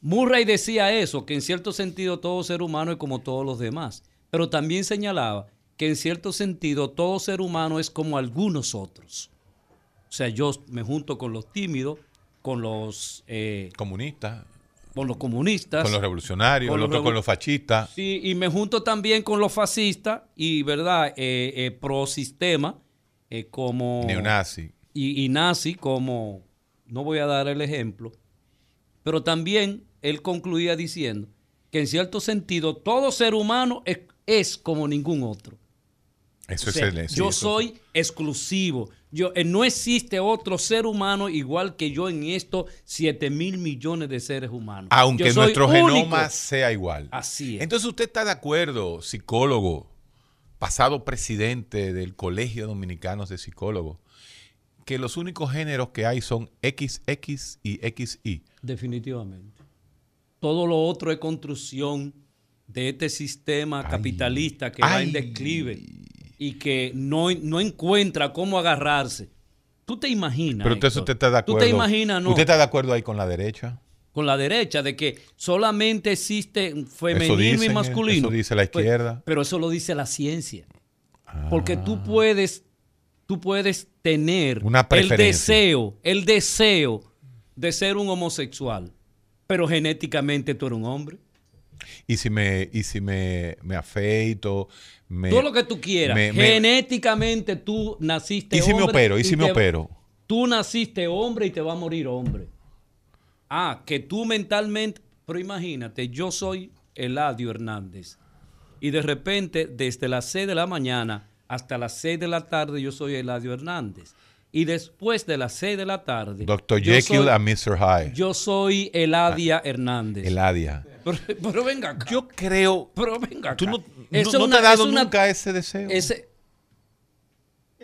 Murray decía eso, que en cierto sentido todo ser humano es como todos los demás, pero también señalaba que en cierto sentido todo ser humano es como algunos otros. O sea, yo me junto con los tímidos, con los eh, comunistas, con los comunistas, Con los revolucionarios, con los otro con los fascistas. Sí, y me junto también con los fascistas y, ¿verdad? Eh, eh, pro sistema, eh, como. Neonazi. Y, y nazi, como. No voy a dar el ejemplo. Pero también él concluía diciendo que en cierto sentido todo ser humano es, es como ningún otro. Eso O sea, es el- sí, yo eso- soy exclusivo. Yo, eh, no existe otro ser humano igual que yo en estos 7 mil millones de seres humanos. Aunque nuestro único. genoma sea igual. Así es. Entonces usted está de acuerdo, psicólogo, pasado presidente del Colegio Dominicanos de Psicólogos, que los únicos géneros que hay son XX y XY. Definitivamente. Todo lo otro es construcción de este sistema capitalista que va en Ay. declive y que no, no encuentra cómo agarrarse. ¿Tú te imaginas? Pero Héctor? usted está de acuerdo. ¿Tú te imaginas, no? ¿Usted está de acuerdo ahí con la derecha? Con la derecha, de que solamente existe femenino dicen, y masculino. eso dice la Pues, izquierda. pero eso lo dice la ciencia. Porque tú puedes, tú puedes tener Una el deseo, el deseo de ser un homosexual, pero genéticamente tú eres un hombre. Y si me, y si me, me afeito, me, Todo lo que tú quieras. me- me- genéticamente tú naciste ¿Y si me hombre opero? ¿Y si me te- opero? Tú naciste hombre y te va a morir hombre. Ah, que tú mentalmente, pero imagínate, yo soy Eladio Hernández y de repente desde las 6 de la mañana hasta las 6 de la tarde yo soy Eladio Hernández. Y después de las 6 de la tarde... Dr. yo Jekyll soy- and Mr. Hyde. Yo soy Eladia Hernández. Eladia. Pero, pero venga acá. Yo creo... Pero venga acá. ¿Tú no, Eso no- no es te ha una- dado es una- nunca ese deseo? Ese,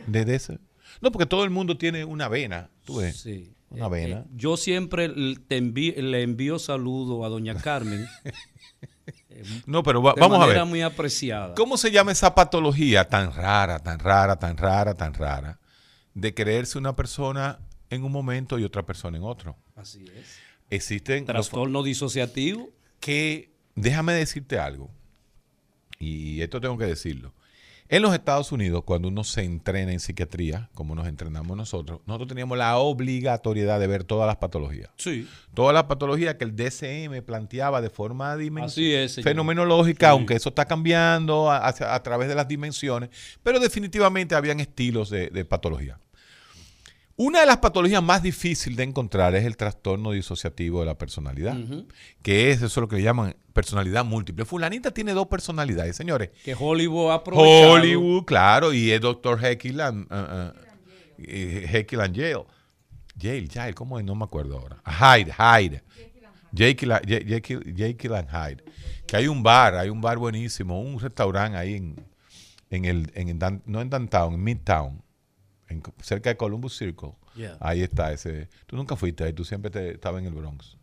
De, de ese? No, porque todo el mundo tiene una vena. ¿Tú ves? Sí. Una vena. Eh, yo siempre te le envío saludo a doña Carmen. no, pero va- de vamos a ver. muy apreciada. ¿Cómo se llama esa patología tan rara, tan rara, tan rara, tan rara, de creerse una persona en un momento y otra persona en otro? Así es. Existen... Trastorno disociativo. Que, déjame decirte algo, y esto tengo que decirlo. En los Estados Unidos, cuando uno se entrena en psiquiatría, como nos entrenamos nosotros, nosotros teníamos la obligatoriedad de ver todas las patologías. Sí. Todas las patologías que el DCM planteaba de forma es, fenomenológica, Sí. aunque eso está cambiando a, a- a través de las dimensiones, pero definitivamente habían estilos de, de patología. Una de las patologías más difíciles de encontrar es el trastorno disociativo de la personalidad, que es eso lo que llaman personalidad múltiple. Fulanita tiene dos personalidades, señores. Que Hollywood ha aprovechado. Hollywood, claro, y es Dr. Jekyll and, uh, uh, and Yale. Yale, Yale, ¿cómo es? No me acuerdo ahora. Hyde, Hyde. Jekyll, and- Ye- Jekyll, Jekyll and Hyde. Que hay un bar, hay un bar buenísimo, un restaurante ahí en, en el, en no en Downtown, en Midtown, en- cerca de Columbus Circle. Yeah. Ahí está ese. Tú nunca fuiste ahí, tú siempre te, estabas en el Bronx.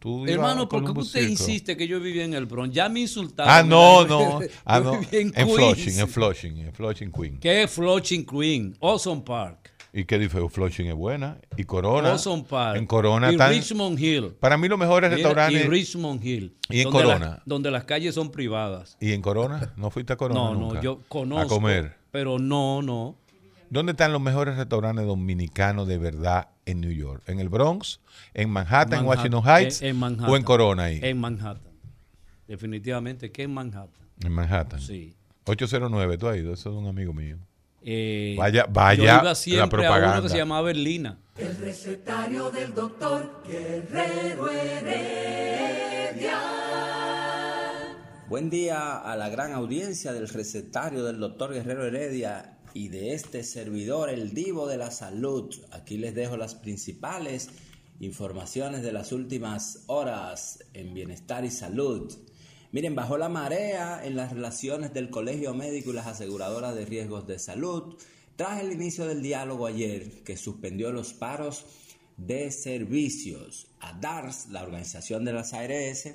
Tú Hermano, ¿por qué usted Circle. insiste que yo vivía en el Bronx? Ya me insultaron. Ah, no, no. Ah, no. en. Flushing, en Flushing, en Flushing, Queen. ¿Qué es Flushing Queen? Awesome Park. ¿Y qué dice? Flushing es buena. Y Corona. Awesome Park. En Corona y Richmond Hill. Para mí los mejores restaurantes. Y Richmond Hill. ¿Y en Corona? donde las calles son privadas. ¿Y en Corona? ¿No fuiste a Corona? No, nunca? no, yo conozco. A comer. Pero no, no. ¿Dónde están los mejores restaurantes dominicanos de verdad en New York? ¿En el Bronx? ¿En Manhattan, en Washington Heights? en- en Manhattan. ¿O en Corona ahí? En Manhattan. Definitivamente que en Manhattan. En Manhattan. Sí. 809, tú has ido, eso es un amigo mío. Eh, Vaya- vaya yo iba la siempre a uno propaganda. que se llamaba Berlina. El recetario del doctor Guerrero Heredia. Buen día a la gran audiencia del recetario del doctor Guerrero Heredia y de este servidor, el divo de la salud. Aquí les dejo las principales informaciones de las últimas horas en bienestar y salud. Miren, bajó la marea en las relaciones del colegio médico y las aseguradoras de riesgos de salud tras el inicio del diálogo ayer que suspendió los paros de servicios. A DARS, la organización de las ARS,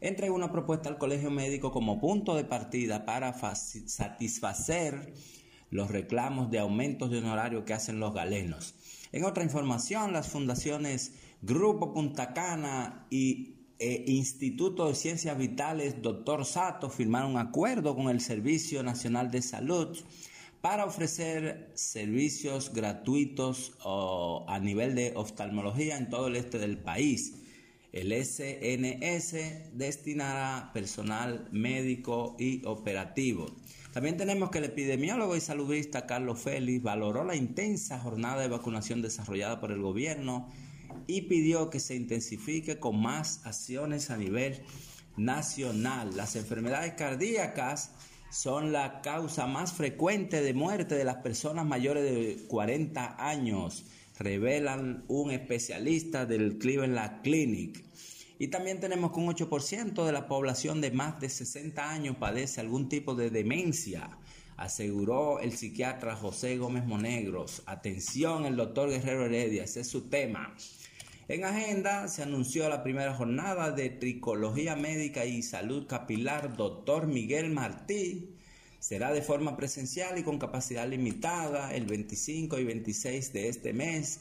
entregó una propuesta al colegio médico como punto de partida para satisfacer los reclamos de aumentos de honorario que hacen los galenos. En otra información, las fundaciones Grupo Punta Cana y eh, Instituto de Ciencias Vitales Dr. Sato firmaron un acuerdo con el Servicio Nacional de Salud para ofrecer servicios gratuitos a nivel de oftalmología en todo el este del país. El SNS destinará personal médico y operativo. También tenemos que el epidemiólogo y saludista Carlos Félix valoró la intensa jornada de vacunación desarrollada por el gobierno y pidió que se intensifique con más acciones a nivel nacional. Las enfermedades cardíacas son la causa más frecuente de muerte de las personas mayores de 40 años, revelan un especialista del Cleveland Clinic. Y también tenemos que un 8% de la población de más de 60 años padece algún tipo de demencia, aseguró el psiquiatra José Gómez Monegros. Atención, el doctor Guerrero Heredia, ese es su tema. En agenda se anunció la primera jornada de Tricología Médica y Salud Capilar Doctor Miguel Martí. Será de forma presencial y con capacidad limitada el 25 y 26 de este mes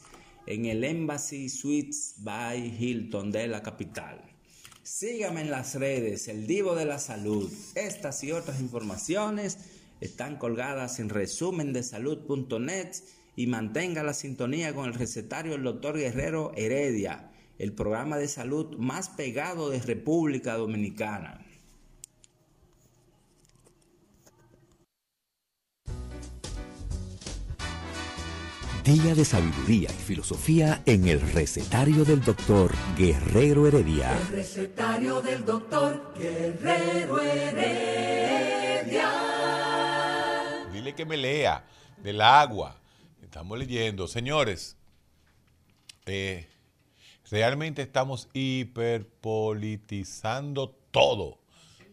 en el Embassy Suites by Hilton de la capital. Sígame en las redes, el Divo de la Salud. Estas y otras informaciones están colgadas en resumendesalud.net y mantenga la sintonía con el recetario del doctor Guerrero Heredia, el programa de salud más pegado de República Dominicana. Día de sabiduría y filosofía en el recetario del doctor Guerrero Heredia. El recetario del doctor Guerrero Heredia. Dile que me lea del agua. Estamos leyendo. Señores, eh, realmente estamos hiperpolitizando todo.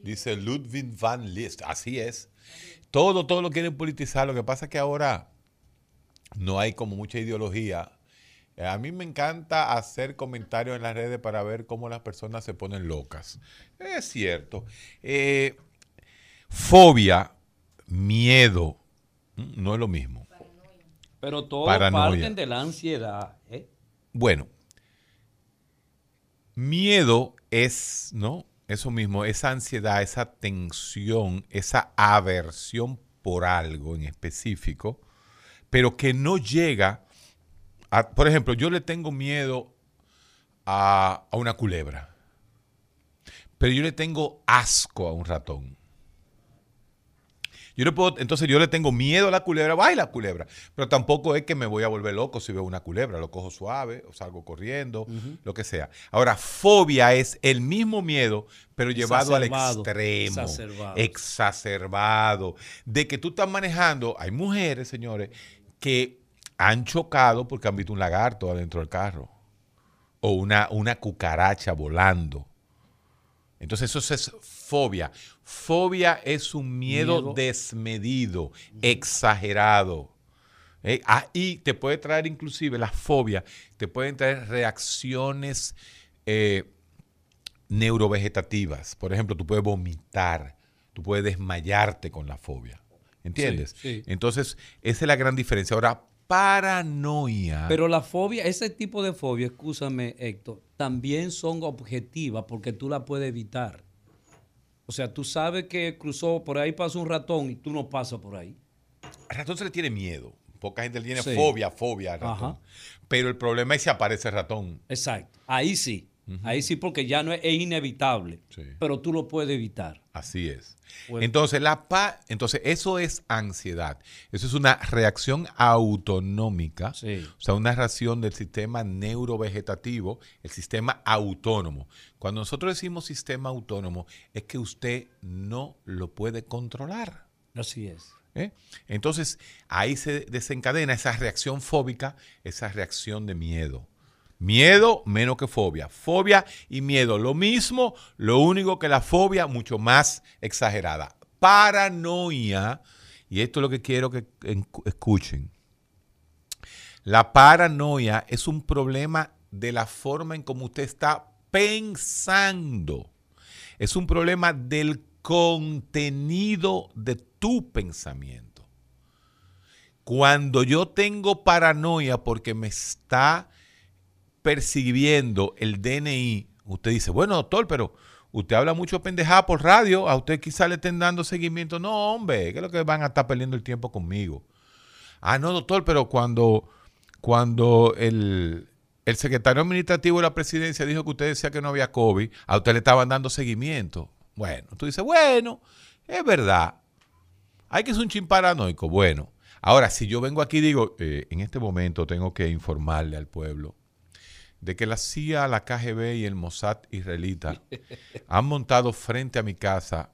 Dice Ludwig van List. Así es. Todo, todo lo quieren politizar. Lo que pasa es que ahora no hay como mucha ideología. Eh, A mí me encanta hacer comentarios en las redes para ver cómo las personas se ponen locas. Es cierto. Eh, fobia, miedo, mm, no es lo mismo. Pero todos Paranoia. parten de la ansiedad. ¿eh? Bueno, miedo es, ¿no? Eso mismo, esa ansiedad, esa tensión, esa aversión por algo en específico, pero que no llega a, por ejemplo, yo le tengo miedo a, a una culebra, pero yo le tengo asco a un ratón. Yo le puedo, entonces yo le tengo miedo a la culebra, va la culebra, pero tampoco es que me voy a volver loco si veo una culebra, lo cojo suave o salgo corriendo, lo que sea. Ahora, fobia es el mismo miedo, pero llevado al extremo, exacerbado. exacerbado, de que tú estás manejando, hay mujeres, señores, que han chocado porque han visto un lagarto adentro del carro o una, una cucaracha volando. Entonces eso es fobia. Fobia es un miedo, Miedo. desmedido, exagerado. ¿eh? Ah, y te puede traer inclusive la fobia, te pueden traer reacciones eh, neurovegetativas. Por ejemplo, tú puedes vomitar, tú puedes desmayarte con la fobia. ¿Entiendes? Sí, sí. Entonces, esa es la gran diferencia. Ahora, paranoia. Pero la fobia, ese tipo de fobia, escúchame Héctor, también son objetivas porque tú la puedes evitar. O sea, tú sabes que cruzó, por ahí pasa un ratón y tú no pasas por ahí. Al ratón se le tiene miedo. Poca gente le tiene Sí. fobia, fobia al ratón. Ajá. Pero el problema es si aparece el ratón. Exacto. Ahí sí. Ahí sí, porque ya no es, es inevitable. Pero tú lo puedes evitar. Así es. Bueno. Entonces, la pa entonces, eso es ansiedad. Eso es una reacción autonómica. O sea, una reacción del sistema neurovegetativo, el sistema autónomo. Cuando nosotros decimos sistema autónomo, es que usted no lo puede controlar. Así es. ¿eh? Entonces, ahí se desencadena esa reacción fóbica, esa reacción de miedo. Miedo menos que fobia. Fobia y miedo, lo mismo, lo único que la fobia mucho más exagerada. Paranoia, y esto es lo que quiero que en- escuchen. La paranoia es un problema de la forma en cómo usted está pensando. Es un problema del contenido de tu pensamiento. Cuando yo tengo paranoia porque me está percibiendo el DNI, usted dice, bueno, doctor, pero usted habla mucho pendejada por radio, a usted quizá le estén dando seguimiento. No, hombre, ¿qué es lo que van a estar perdiendo el tiempo conmigo? Ah, no, doctor, pero cuando, cuando el, el secretario administrativo de la presidencia dijo que usted decía que no había COVID, a usted le estaban dando seguimiento. Bueno, tú dices, bueno, es verdad. Hay que ser un chin paranoico. Bueno, ahora, si yo vengo aquí y digo, eh, en este momento tengo que informarle al pueblo de que la CIA, la KGB y el Mossad israelita han montado frente a mi casa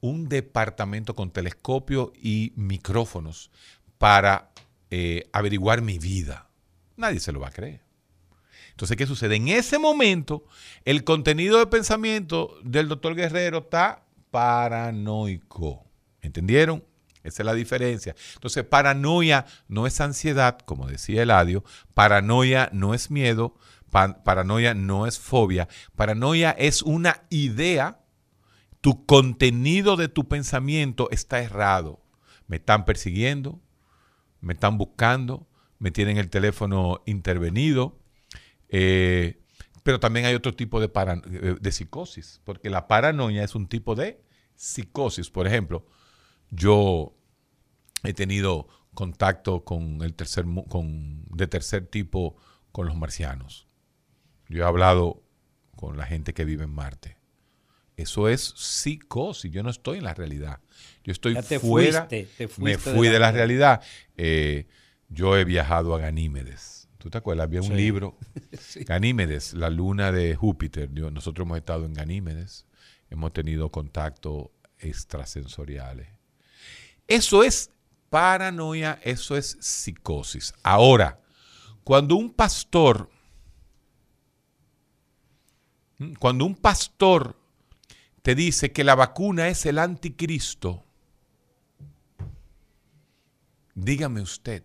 un departamento con telescopio y micrófonos para eh, averiguar mi vida. Nadie se lo va a creer. Entonces, ¿qué sucede? En ese momento, el contenido de pensamiento del doctor Guerrero está paranoico. ¿Entendieron? Esa es la diferencia. Entonces, paranoia no es ansiedad, como decía Eladio. Paranoia no es miedo. paranoia no es fobia. Paranoia es una idea. Tu contenido de tu pensamiento está errado. Me están persiguiendo, me están buscando, me tienen el teléfono intervenido. Eh, pero también hay otro tipo de, eh, de psicosis, porque la paranoia es un tipo de psicosis. Por ejemplo, yo he tenido contacto con el tercer con de tercer tipo con los marcianos. Yo he hablado con la gente que vive en Marte. Eso es psicosis. Yo no estoy en la realidad. Yo estoy fuera. me fui de la, realidad. Eh, yo he viajado a Ganímedes. ¿Tú te acuerdas? Había un libro, Ganímedes, la luna de Júpiter. nosotros hemos estado en Ganímedes. Hemos tenido contacto extrasensoriales. Eso es paranoia, eso es psicosis. Ahora, cuando un pastor, cuando un pastor te dice que la vacuna es el anticristo, dígame usted,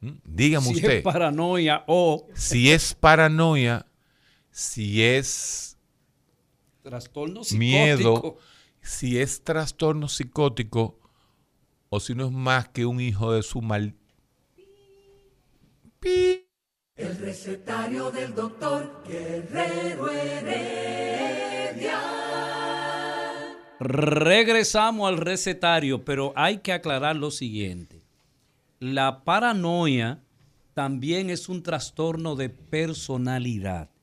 dígame usted. Si es paranoia o... Si es paranoia, si es trastorno psicótico. Miedo, si es trastorno psicótico o si no es más que un hijo de su mal. El recetario del doctor Guerrero Heredia. Regresamos al recetario, pero hay que aclarar lo siguiente. La paranoia también es un trastorno de personalidad.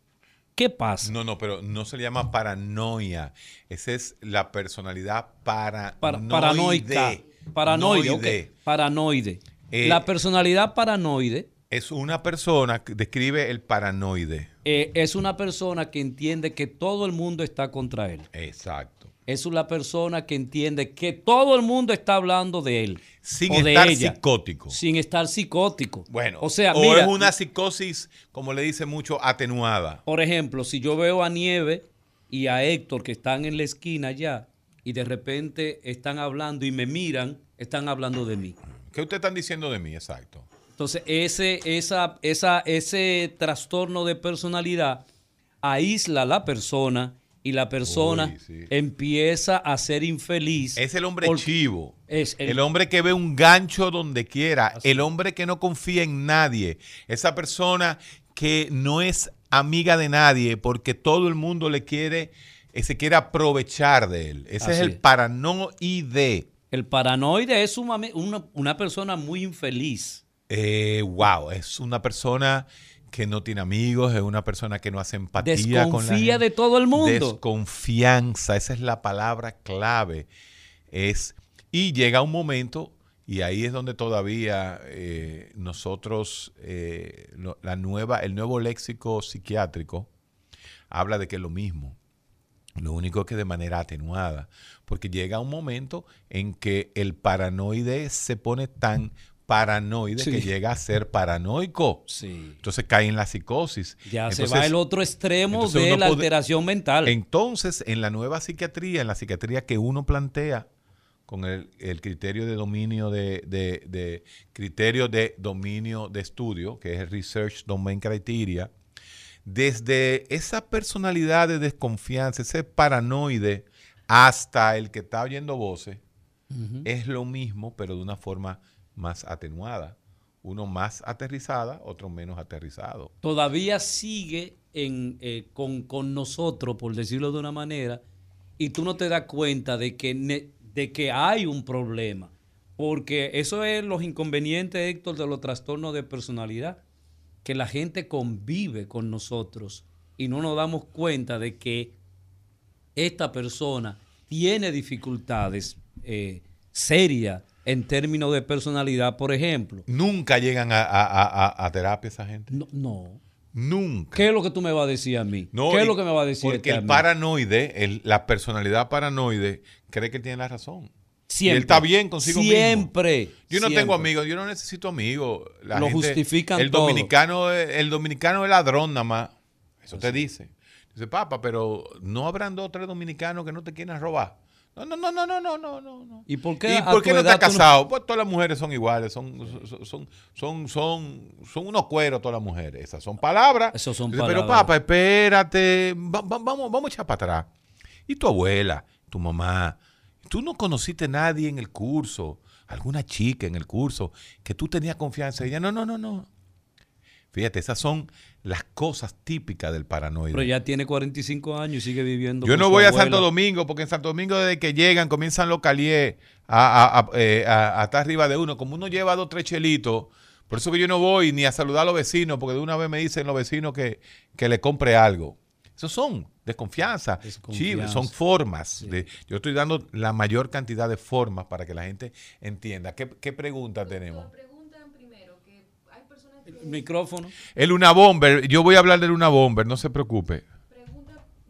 ¿Qué pasa? No, no, pero no se le llama paranoia. Esa es la personalidad paranoide. paranoica. Paranoide. Paranoide. Eh, la personalidad paranoide. Es una persona que describe el paranoide. Eh, es una persona que entiende que todo el mundo está contra él. Exacto. Es una persona que entiende que todo el mundo está hablando de él. Sin estar psicótico. Sin estar psicótico. Bueno, o sea, o es una psicosis, como le dice mucho, atenuada. Por ejemplo, si yo veo a Nieve y a Héctor que están en la esquina ya y de repente están hablando y me miran, están hablando de mí. ¿Qué ustedes están diciendo de mí? Exacto. Entonces, ese, esa, esa, ese trastorno de personalidad aísla a la persona y la persona empieza a ser infeliz. Es el hombre chivo. Es el, hombre que ve un gancho donde quiera. El hombre que no confía en nadie. Esa persona que no es amiga de nadie porque todo el mundo le quiere, eh, se quiere aprovechar de él. Ese es el paranoide. El paranoide es una, una, persona muy infeliz. Eh, wow, es una persona que no tiene amigos, es una persona que no hace empatía con la gente. de todo el mundo. Desconfianza, esa es la palabra clave. Es, y llega un momento, y ahí es donde todavía eh, nosotros, eh, la nueva, el nuevo léxico psiquiátrico habla de que es lo mismo. Lo único que de manera atenuada, porque llega un momento en que el paranoide se pone tan paranoide que llega a ser paranoico. Sí. Entonces cae en la psicosis. Ya se va el otro extremo de la alteración mental. Entonces, en la nueva psiquiatría, en la psiquiatría que uno plantea con el, criterio de dominio de, de, criterio de dominio de estudio, que es el Research Domain Criteria, desde esa personalidad de desconfianza, ese paranoide, hasta el que está oyendo voces, es lo mismo, pero de una forma más atenuada. Uno más aterrizada, otro menos aterrizado. Todavía sigue eh, con, nosotros, por decirlo de una manera, y tú no te das cuenta de que, de que hay un problema. Porque eso es los inconvenientes, Héctor, de los trastornos de personalidad. Que la gente convive con nosotros y no nos damos cuenta de que esta persona tiene dificultades eh, serias en términos de personalidad, por ejemplo. ¿Nunca llegan a, terapia esa gente? No, Nunca. ¿Qué es lo que tú me vas a decir a mí? No, ¿Qué es lo que me va a decir Porque este a el paranoide, el- la personalidad paranoide, cree que tiene la razón. Siempre. Y él está bien consigo mismo. Siempre. Yo no siempre. tengo amigos, yo no necesito amigos. La Lo gente- justifican el todo. dominicano, el dominicano es ladrón nada más. Eso te dice. Dice, papá, pero no habrán dos o tres dominicanos que no te quieran robar. No, no, no, no, no, no, no, no. ¿Y por qué, ¿Y a por tu qué no edad estás tú no- casado? Pues todas las mujeres son iguales, son, son, son, son, son, son unos cueros todas las mujeres. Esas son palabras. Esas son Pero palabras. papá, espérate, va- va- vamos, vamos a echar para atrás. ¿Y tu abuela, tu mamá? Tú no conociste a nadie en el curso, alguna chica en el curso, que tú tenías confianza en ella. No, no, no, no. Fíjate, esas son las cosas típicas del paranoide. Pero ya tiene 45 años y sigue viviendo Yo con no su voy a. Santo Domingo, porque en Santo Domingo desde que llegan comienzan los caliés a, a, a, eh, a- a estar arriba de uno. Como uno lleva dos, tres chelitos, por eso que yo no voy ni a saludar a los vecinos, porque de una vez me dicen los vecinos que, que le compre algo. Esos son desconfianza, Desconfianza. Sí, son formas. de- yo estoy dando la mayor cantidad de formas para que la gente entienda. ¿Qué, qué pregunta tenemos? El micrófono. El Luna Bomber, yo voy a hablar del Luna Bomber, no se preocupe.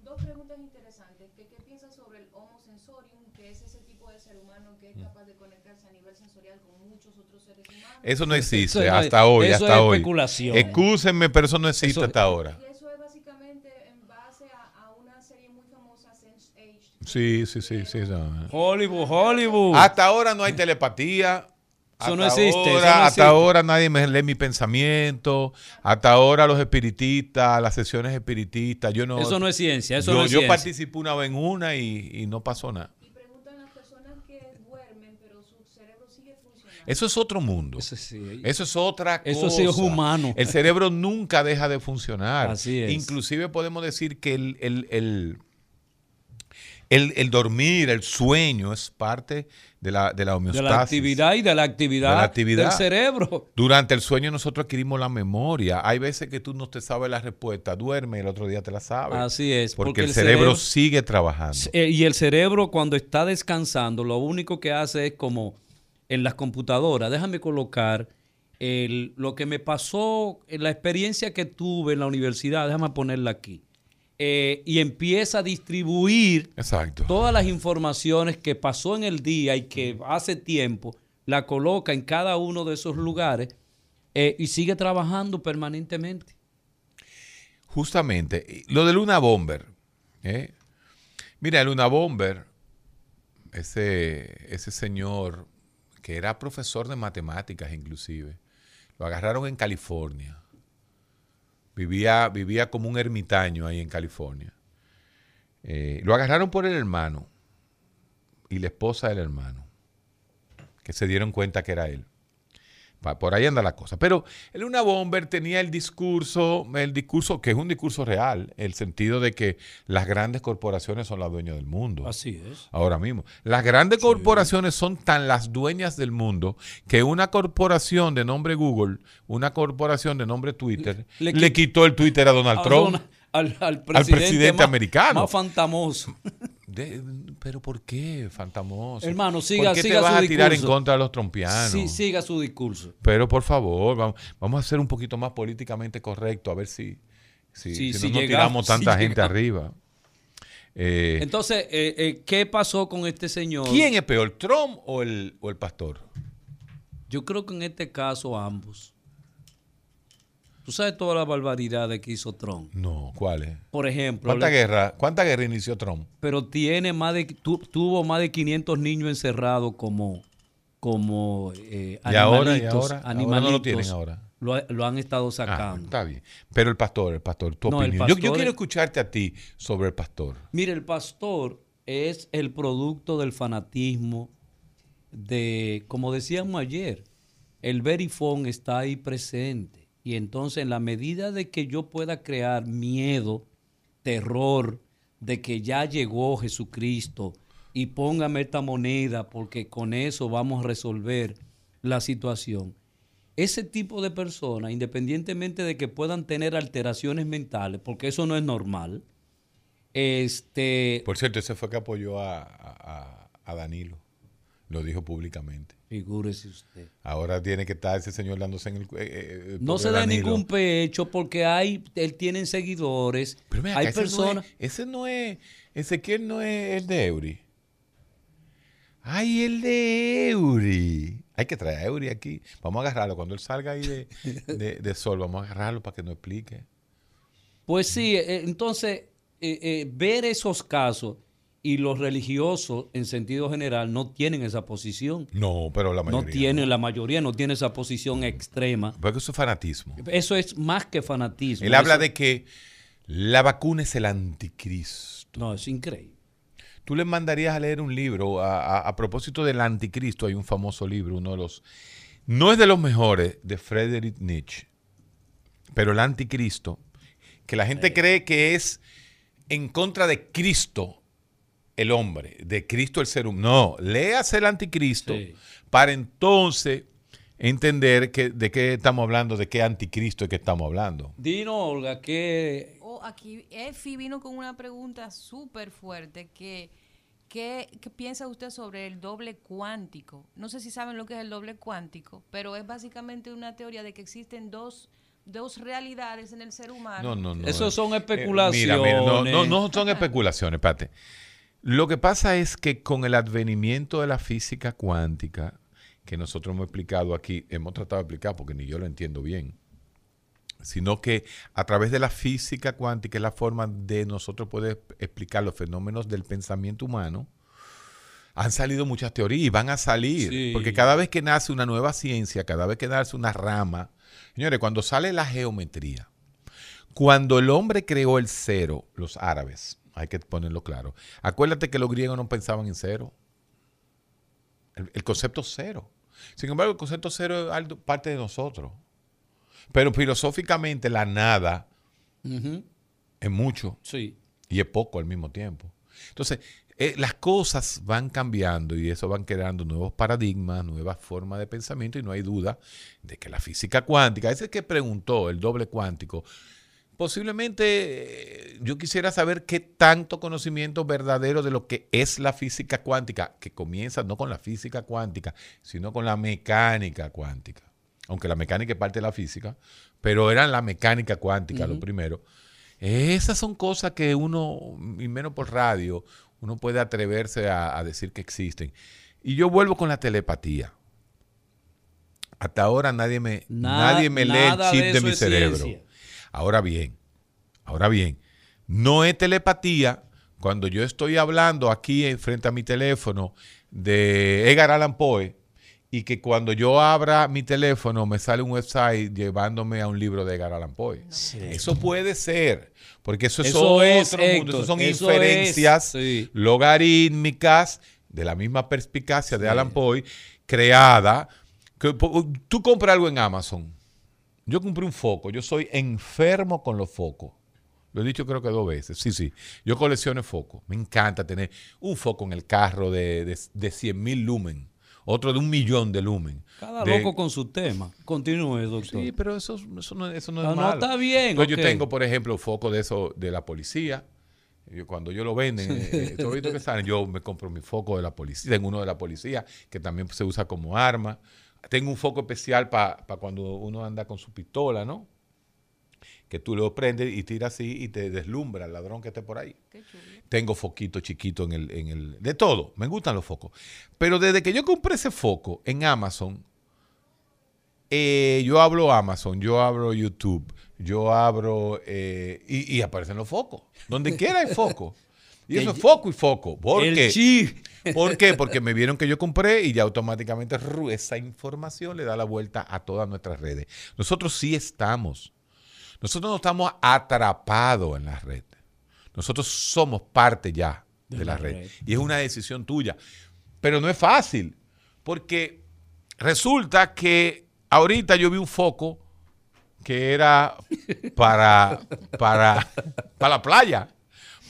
dos preguntas interesantes. ¿Qué, qué piensas sobre el Homo sensorium, que es ese tipo de ser humano que es capaz de conectarse a nivel sensorial con muchos otros seres humanos? Eso no existe Eso es- hasta hoy, eso hasta es hoy. especulación. Excúsenme, pero eso no existe Eso- hasta ahora. Y eso es básicamente en base a, a una serie muy famosa, Sense8. Sí, sí, sí, sí. no. Hollywood, Hollywood. Hasta ahora no hay telepatía. Eso no existe, ahora- eso no hasta existe. ahora nadie me lee mi pensamiento. Hasta ahora los espiritistas, las sesiones espiritistas. Yo no. Eso no es ciencia, eso yo, no es yo ciencia. participé una vez en una y, y no pasó nada. Eso es otro mundo. Eso sí. Eso es otra cosa. Eso sí es humano. El cerebro nunca deja de funcionar. Así es. Inclusive podemos decir que el, el- el- el- el dormir, el sueño es parte de la, de la De homeostasis. la actividad y de la actividad, De la actividad. del cerebro. Durante el sueño nosotros adquirimos la memoria. Hay veces que tú no te sabes la respuesta, duerme y el otro día te la sabes. Así es, Porque, porque el, el cerebro, cerebro- sigue trabajando. Eh, Y el cerebro cuando está descansando, lo único que hace es como en las computadoras, déjame colocar el- lo que me pasó, en la experiencia que tuve en la universidad, déjame ponerla aquí. Eh, y empieza a distribuir Exacto. todas las informaciones que pasó en el día y que hace tiempo, la coloca en cada uno de esos lugares eh, y sigue trabajando permanentemente. Justamente, lo de Luna Bomber. ¿eh? Mira, Luna Bomber, ese, ese señor que era profesor de matemáticas inclusive, lo agarraron en California. Vivía, vivía como un ermitaño ahí en California. Eh, lo agarraron por el hermano y la esposa del hermano, que se dieron cuenta que era él. Por ahí anda la cosa. Pero el Luna Bomber tenía el discurso, el discurso que es un discurso real, el sentido de que las grandes corporaciones son las dueñas del mundo. Así es. Ahora mismo. Las grandes corporaciones son tan las dueñas del mundo que una corporación de nombre Google, una corporación de nombre Twitter, Le le, quit- quitó el Twitter a Donald A Trump. Al, al al presidente, presidente más- americano. Más fantamoso. De- pero ¿por qué, fantamoso? Hermano, siga- ¿Por qué siga te vas su a tirar en discurso. contra de los trompianos? Sí, siga su discurso. Pero por favor, vamos, vamos a ser un poquito más políticamente correcto, a ver si, si, Sí, si si no nos llegamos, tiramos tanta si gente llegamos. arriba. Eh, Entonces, eh, eh, ¿qué pasó con este señor? ¿Quién es peor, Trump o el, o el pastor? Yo creo que en este caso ambos. Tú sabes todas las barbaridades que hizo Trump. No, ¿cuál es? Por ejemplo, ¿Cuánta le- guerra, ¿Cuánta guerra inició Trump? pero tiene más de tu- tuvo más de 500 niños encerrados como como eh, ¿Y ahora? ¿Y animalitos, ahora? No lo tienen ahora. Lo, lo han estado Ah, sacando. está bien. Pero el pastor, el pastor, tu No, el opinión. Yo- yo, quiero es- escucharte a ti sobre el pastor. Mire, el pastor es el producto del fanatismo de, como decíamos ayer, el verifón está ahí presente. Y entonces, en la medida de que yo pueda crear miedo, terror, de que ya llegó Jesucristo y póngame esta moneda porque con eso vamos a resolver la situación. Ese tipo de personas, independientemente de que puedan tener alteraciones mentales, porque eso no es normal, este, Por cierto, ese fue que apoyó a, a- a Danilo. Lo dijo públicamente. Figúrese usted. Ahora tiene que estar ese señor dándose en el... eh, eh, No pobre se da ningún pecho porque hay, él tiene seguidores, Pero acá, hay ese no personas... es- ese no es... Ezequiel no es el de Eury. Ay, el de Eury. Hay que traer a Eury aquí. Vamos a agarrarlo. Cuando él salga ahí de, de- de sol, vamos a agarrarlo para que nos explique. Pues sí, eh, entonces, eh, eh, ver esos casos y los religiosos, en sentido general, no tienen esa posición. No, pero la No mayoría. tienen, la mayoría no tiene esa posición extrema. Porque eso es fanatismo. Eso es más que fanatismo. Él habla de que la vacuna es el anticristo. No, es increíble. Tú le mandarías a leer un libro a, a- a propósito del anticristo. Hay un famoso libro, uno de los. No es de los mejores, de Friedrich Nietzsche. Pero el anticristo, que la gente cree que es en contra de Cristo el hombre, de Cristo el ser humano. No, léase el anticristo para entonces entender que, de qué estamos hablando, de qué anticristo es que estamos hablando. Dino, Olga, que Oh, aquí Efi vino con una pregunta súper fuerte que ¿qué, qué piensa usted sobre el doble cuántico? No sé si saben lo que es el doble cuántico, pero es básicamente una teoría de que existen dos, dos realidades en el ser humano. No, no, no. Eso son Eh, especulaciones. mira, mira, no, no, no son especulaciones, espérate. Lo que pasa es que con el advenimiento de la física cuántica, que nosotros hemos explicado aquí, hemos tratado de explicar porque ni yo lo entiendo bien, sino que a través de la física cuántica es la forma de nosotros poder explicar los fenómenos del pensamiento humano. Han salido muchas teorías y van a salir, Sí. porque cada vez que nace una nueva ciencia, cada vez que nace una rama, señores, cuando sale la geometría, cuando el hombre creó el cero, los árabes, hay que ponerlo claro. Acuérdate que los griegos no pensaban en cero. El, el concepto cero. Sin embargo, el concepto cero es parte de nosotros. Pero filosóficamente la nada es mucho Sí. y es poco al mismo tiempo. Entonces, eh, las cosas van cambiando y eso van creando nuevos paradigmas, nuevas formas de pensamiento y no hay duda de que la física cuántica, ese que preguntó el doble cuántico, posiblemente eh, yo quisiera saber qué tanto conocimiento verdadero de lo que es la física cuántica, que comienza no con la física cuántica, sino con la mecánica cuántica. Aunque la mecánica es parte de la física, pero era la mecánica cuántica lo primero. Esas son cosas que uno, y menos por radio, uno puede atreverse a, a decir que existen. Y yo vuelvo con la telepatía. Hasta ahora nadie me, nadie me lee el chip de mi cerebro. ciencia. Ahora bien, ahora bien, no es telepatía cuando yo estoy hablando aquí en- frente a mi teléfono de Edgar Allan Poe y que cuando yo abra mi teléfono me sale un website llevándome a un libro de Edgar Allan Poe. Eso puede ser, porque eso es Eso otro es, mundo, Héctor, eso son eso inferencias es, sí. logarítmicas de la misma perspicacia de Alan Poe creada. Que, tú compras algo en Amazon. Yo compré un foco. Yo soy enfermo con los focos. Lo he dicho creo que dos veces. Sí, sí. Yo colecciono focos. Me encanta tener un foco en el carro de, de, de 100 mil lumen. Otro de un millón de lumen. Cada De- loco con su tema. Continúe, doctor. Sí, pero eso, eso no, eso no es Ah, no, malo. está bien, Entonces. Yo tengo, por ejemplo, foco de eso de la policía. Yo, cuando yo lo venden, eh, eh, todo esto que salen, yo me compro mi foco de la policía. Tengo uno de la policía que también se usa como arma. Tengo un foco especial para cuando uno anda con su pistola, ¿no? Que tú lo prendes y tiras así y te deslumbra el ladrón que esté por ahí. Tengo foquito chiquito en el, en el... De todo, me gustan los focos. Pero desde que yo compré ese foco en Amazon, eh, yo hablo Amazon, yo abro YouTube, yo abro eh, y, y aparecen los focos. Donde quiera hay foco. Y eso es foco y foco. ¿Por el qué? chi. ¿Por qué? Porque me vieron que yo compré y ya automáticamente esa información le da la vuelta a todas nuestras redes. Nosotros sí estamos. Nosotros no estamos atrapados en la red. Nosotros somos parte ya de, De la, la red. red. Y es una decisión tuya. Pero no es fácil. Porque resulta que ahorita yo vi un foco que era para, para, para la playa,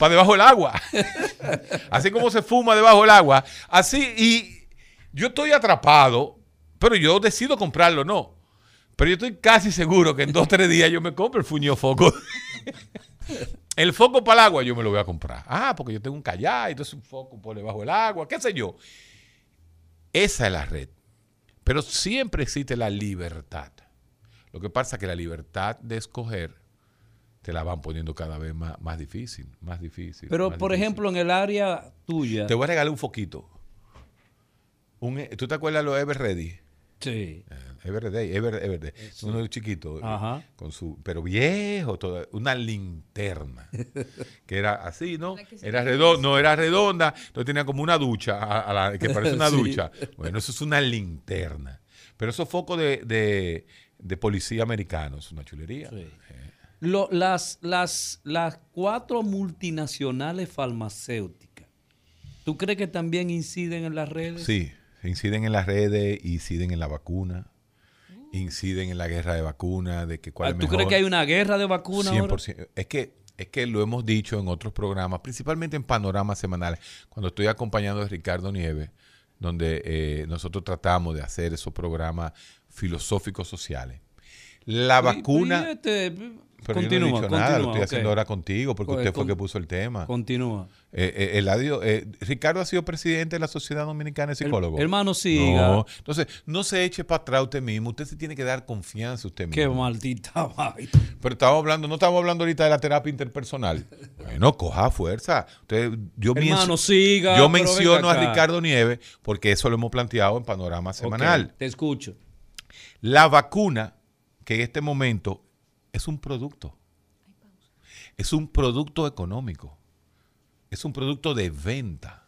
para debajo del agua. Así como se fuma debajo del agua. Así, y yo estoy atrapado, pero yo decido comprarlo, no. Pero yo estoy casi seguro que en dos o tres días yo me compro el fuño foco. el foco para el agua yo me lo voy a comprar. Ah, porque yo tengo un callá, entonces un foco por debajo del agua, qué sé yo. Esa es la red. Pero siempre existe la libertad. Lo que pasa es que la libertad de escoger te la van poniendo cada vez más, más difícil, más difícil. Pero, más por difícil. ejemplo, en el área tuya. Te voy a regalar un foquito. Un, eh, ¿Tú te acuerdas de los Ever Ready? Sí. Ever Day, Ever, Ever Day. Uno chiquito, eh, Ajá. con su, pero viejo, toda, una linterna, que era así, ¿no? Era redonda, no era redonda, entonces tenía como una ducha, a- a la- que parece una Sí. ducha. Bueno, eso es una linterna. Pero esos focos de, de, de policía americano, es una chulería. Lo- las, las, las cuatro multinacionales farmacéuticas, ¿tú crees que también inciden en las redes? Sí, inciden en las redes, inciden en la vacuna, inciden en la guerra de vacunas, de que cuál Ah, es ¿Tú crees que hay una guerra de vacunas ahora? 100%. Es que, es que lo hemos dicho en otros programas, principalmente en panoramas semanales, cuando estoy acompañando a Ricardo Nieves, donde eh, nosotros tratamos de hacer esos programas filosóficos sociales. La vacuna... este, Pero continúa, yo no he dicho nada, lo estoy haciendo ahora contigo, porque Pues, usted fue con- el que puso el tema. Continúa. Eh, eh, Eladio, eh, Ricardo ha sido presidente de la Sociedad Dominicana de Psicólogos. hermano, siga. No, entonces, no se eche para atrás usted mismo. Usted se tiene que dar confianza usted mismo. Qué maldita vaina. Pero estamos hablando, no estamos hablando ahorita de la terapia interpersonal. Bueno, coja fuerza. Usted, yo Hermano, siga, Yo menciono a. Ricardo Nieves porque eso lo hemos planteado en panorama semanal. Te escucho. La vacuna, que en este momento es un producto. Es un producto económico. Es un producto de venta.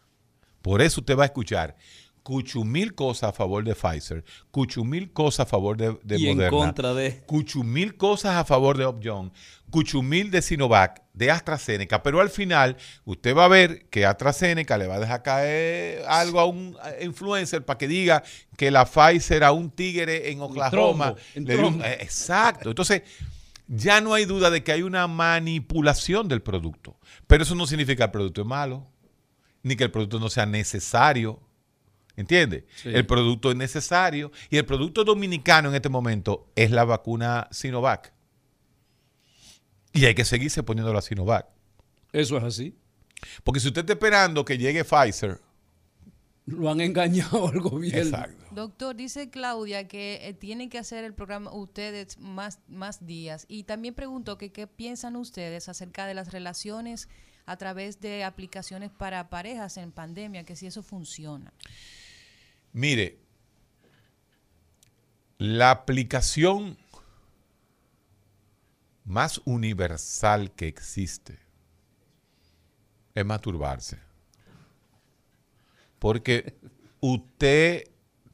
Por eso usted va a escuchar cuchumil cosas a favor de Pfizer, cuchumil cosas a favor de, de Y en Moderna, contra de- cuchumil cosas a favor de Upjohn, cuchumil de Sinovac, de AstraZeneca, pero al final usted va a ver que AstraZeneca le va a dejar caer algo a un influencer para que diga que la Pfizer a un tigre en Oklahoma. trombo, en le dio un- trombo. eh, exacto. Entonces, ya no hay duda de que hay una manipulación del producto. Pero eso no significa que el producto es malo, ni que el producto no sea necesario. ¿Entiendes? Sí. El producto es necesario y el producto dominicano en este momento es la vacuna Sinovac. Y hay que seguirse poniendo la Sinovac. Eso es así. Porque si usted está esperando que llegue Pfizer, Lo han engañado al gobierno. Exacto. Doctor, dice Claudia que eh, tienen que hacer el programa ustedes más, más días. Y también preguntó que qué piensan ustedes acerca de las relaciones a través de aplicaciones para parejas en pandemia, que si eso funciona. Mire, la aplicación más universal que existe es masturbarse. Porque usted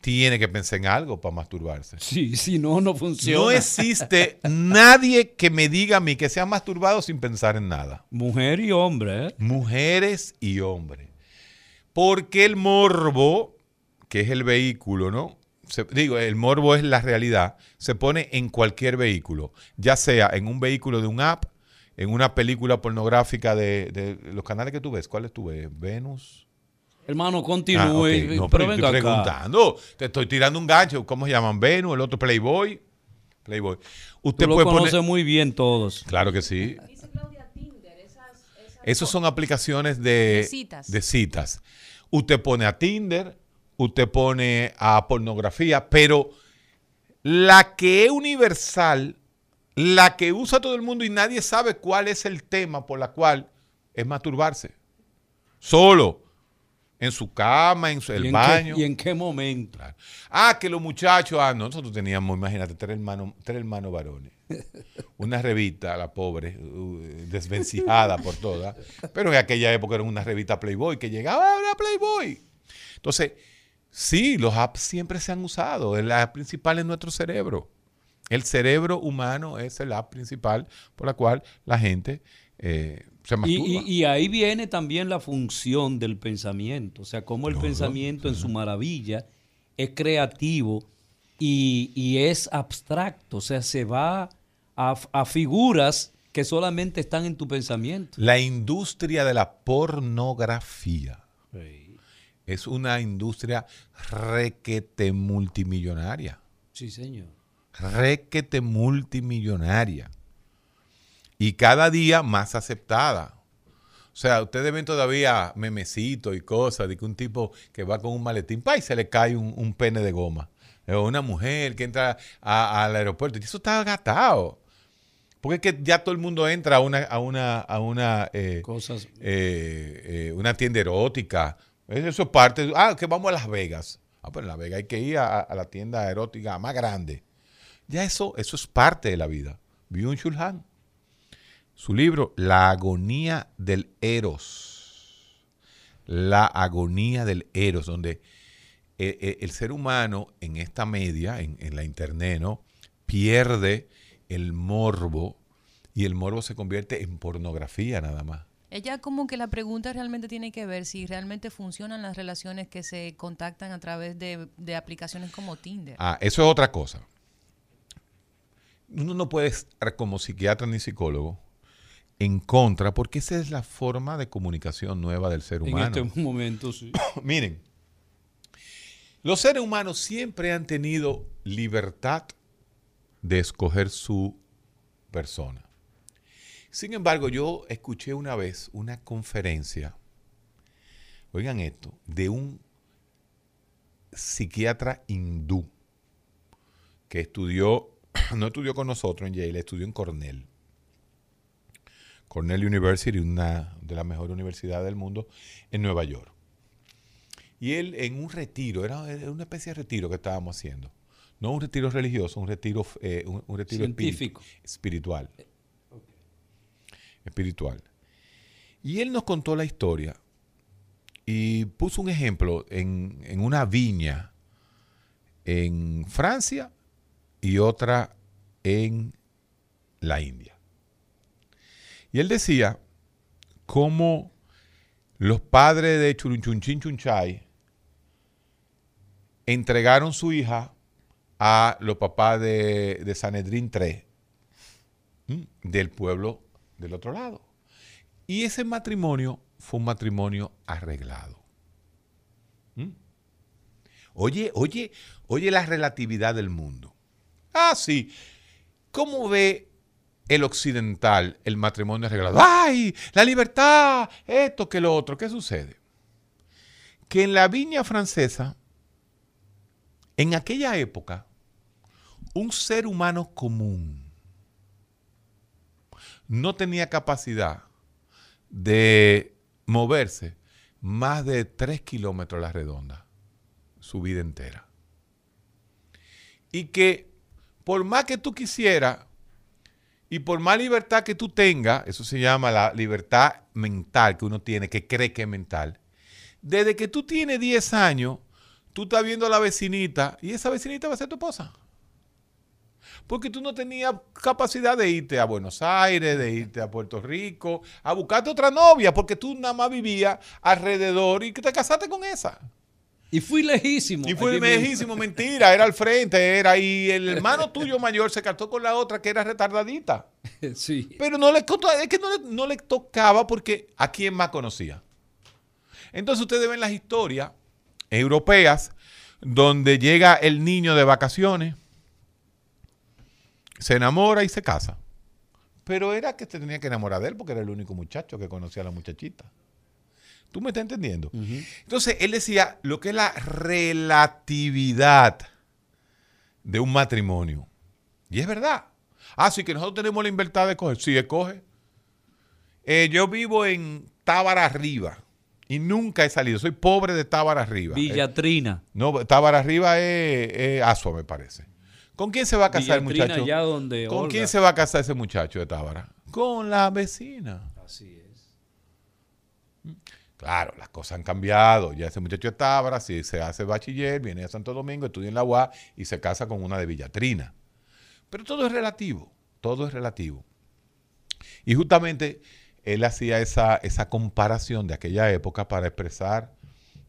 tiene que pensar en algo para masturbarse. Sí, si no, no funciona. No existe nadie que me diga a mí que se ha masturbado sin pensar en nada. Mujer y hombre, ¿eh? Mujeres y hombres. Porque el morbo, que es el vehículo, ¿no? Se- digo, el morbo es la realidad, se pone en cualquier vehículo, ya sea en un vehículo de un app, en una película pornográfica de, de los canales que tú ves. ¿Cuáles tú ves? Venus. Hermano, continúe. Ah. No, pero pero venga estoy acá. preguntando. Te estoy tirando un gancho. ¿Cómo se llaman? Venus, el otro Playboy. Playboy. Usted Tú lo puede poner. muy bien todos. Claro que sí. Esas son aplicaciones de, De citas. de citas. Usted pone a Tinder, usted pone a pornografía, pero la que es universal, la que usa todo el mundo y nadie sabe cuál es el tema por la cual es masturbarse. Solo. En su cama, en su, ¿Y el en baño. qué- ¿Y en qué momento? Ah, que los muchachos, ah, no, nosotros teníamos, imagínate, tres hermanos, tres hermanos varones. Una revista, la pobre, uh, desvencijada por todas. Pero en aquella época era una revista Playboy que llegaba a la Playboy. Entonces, sí, los apps siempre se han usado. El app principal es nuestro cerebro. El cerebro humano es el app principal por la cual la gente eh, se masturba. y- y ahí viene también la función del pensamiento, o sea, cómo el pensamiento en su maravilla es creativo y, y es abstracto, o sea, se va a, a figuras que solamente están en tu pensamiento. La industria de la pornografía es una industria requete multimillonaria. Sí, señor. Requete multimillonaria. Y cada día más aceptada. O sea, ustedes ven todavía memecitos y cosas de que un tipo que va con un maletín, pa, y se le cae un, un pene de goma. O una mujer que entra a- al aeropuerto. Y eso está agatado. Porque es que ya todo el mundo entra a una, a una, a una, eh, Cosas. eh, eh, una tienda erótica. Eso es parte. Ah, que vamos a Las Vegas. Ah, pues en Las Vegas hay que ir a, la tienda erótica más grande. Ya eso, eso es parte de la vida. Byung-Chul Han. Su libro, La agonía del Eros. La agonía del Eros, donde eh, eh, el ser humano en esta media, en, en la internet, ¿no? pierde el morbo y el morbo se convierte en pornografía nada más. Ella como que la pregunta realmente tiene que ver si realmente funcionan las relaciones que se contactan a través de, de aplicaciones como Tinder. Ah, eso es otra cosa. Uno no puede estar como psiquiatra ni psicólogo en contra, porque esa es la forma de comunicación nueva del ser En humano. este momento, sí. Miren, los seres humanos siempre han tenido libertad de escoger su persona. Sin embargo, yo escuché una vez una conferencia, oigan esto, de un psiquiatra hindú que estudió, no estudió con nosotros en Yale, estudió en Cornell. Cornell University, una de las mejores universidades del mundo, en Nueva York. Y él en un retiro, era una especie de retiro que estábamos haciendo. No un retiro religioso, un retiro, eh, un, un retiro Científico. espiritual. Espiritual. Y él nos contó la historia y puso un ejemplo en, en una viña en Francia y otra en la India. Y él decía cómo los padres de Churunchunchin Chunchay entregaron su hija a los papás de, de Sanedrín III, del pueblo del otro lado. Y ese matrimonio fue un matrimonio arreglado. ¿m? Oye, oye, oye la relatividad del mundo. Ah, sí. ¿Cómo ve el occidental el matrimonio arreglado? ¡Ay! La libertad, esto que lo otro. ¿Qué sucede? Que en la viña francesa, en aquella época, un ser humano común no tenía capacidad de moverse más de 3 kilómetros a la redonda su vida entera. Y que por más que tú quisieras y por más libertad que tú tengas, eso se llama la libertad mental que uno tiene, que cree que es mental, desde que tú tienes 10 años, tú estás viendo a la vecinita y esa vecinita va a ser tu esposa. Porque tú no tenías capacidad de irte a Buenos Aires, de irte a Puerto Rico, a buscarte otra novia, porque tú nada más vivías alrededor y que te casaste con esa. Y fui lejísimo. Y mismo. lejísimo, mentira, era al frente, era, y el hermano tuyo mayor se casó con la otra que era retardadita. Sí. Pero no le, es que no le, no le tocaba porque a quién más conocía. Entonces ustedes ven las historias europeas donde llega el niño de vacaciones, se enamora y se casa. Pero era que se tenía que enamorar de él porque era el único muchacho que conocía a la muchachita. ¿Tú me estás entendiendo? Entonces él decía lo que es la relatividad de un matrimonio. Y es verdad. Ah, sí que nosotros tenemos la libertad de escoger. Sí, escoge. Eh, yo vivo en Tábara Arriba y nunca he salido. Soy pobre de Tábara Arriba. Eh, Villatrina. no, Tábara Arriba es, es Asua, me parece. ¿Con quién se va a casar el muchacho? allá donde ¿Con Olga. quién se va a casar ese muchacho de Tábara? Con la vecina. Así es. Claro, las cosas han cambiado. Ya ese muchacho de Tábara, si se hace bachiller, viene a Santo Domingo, estudia en la UA y se casa con una de Villatrina. Pero todo es relativo, todo es relativo. Y justamente él hacía esa, esa comparación de aquella época para expresar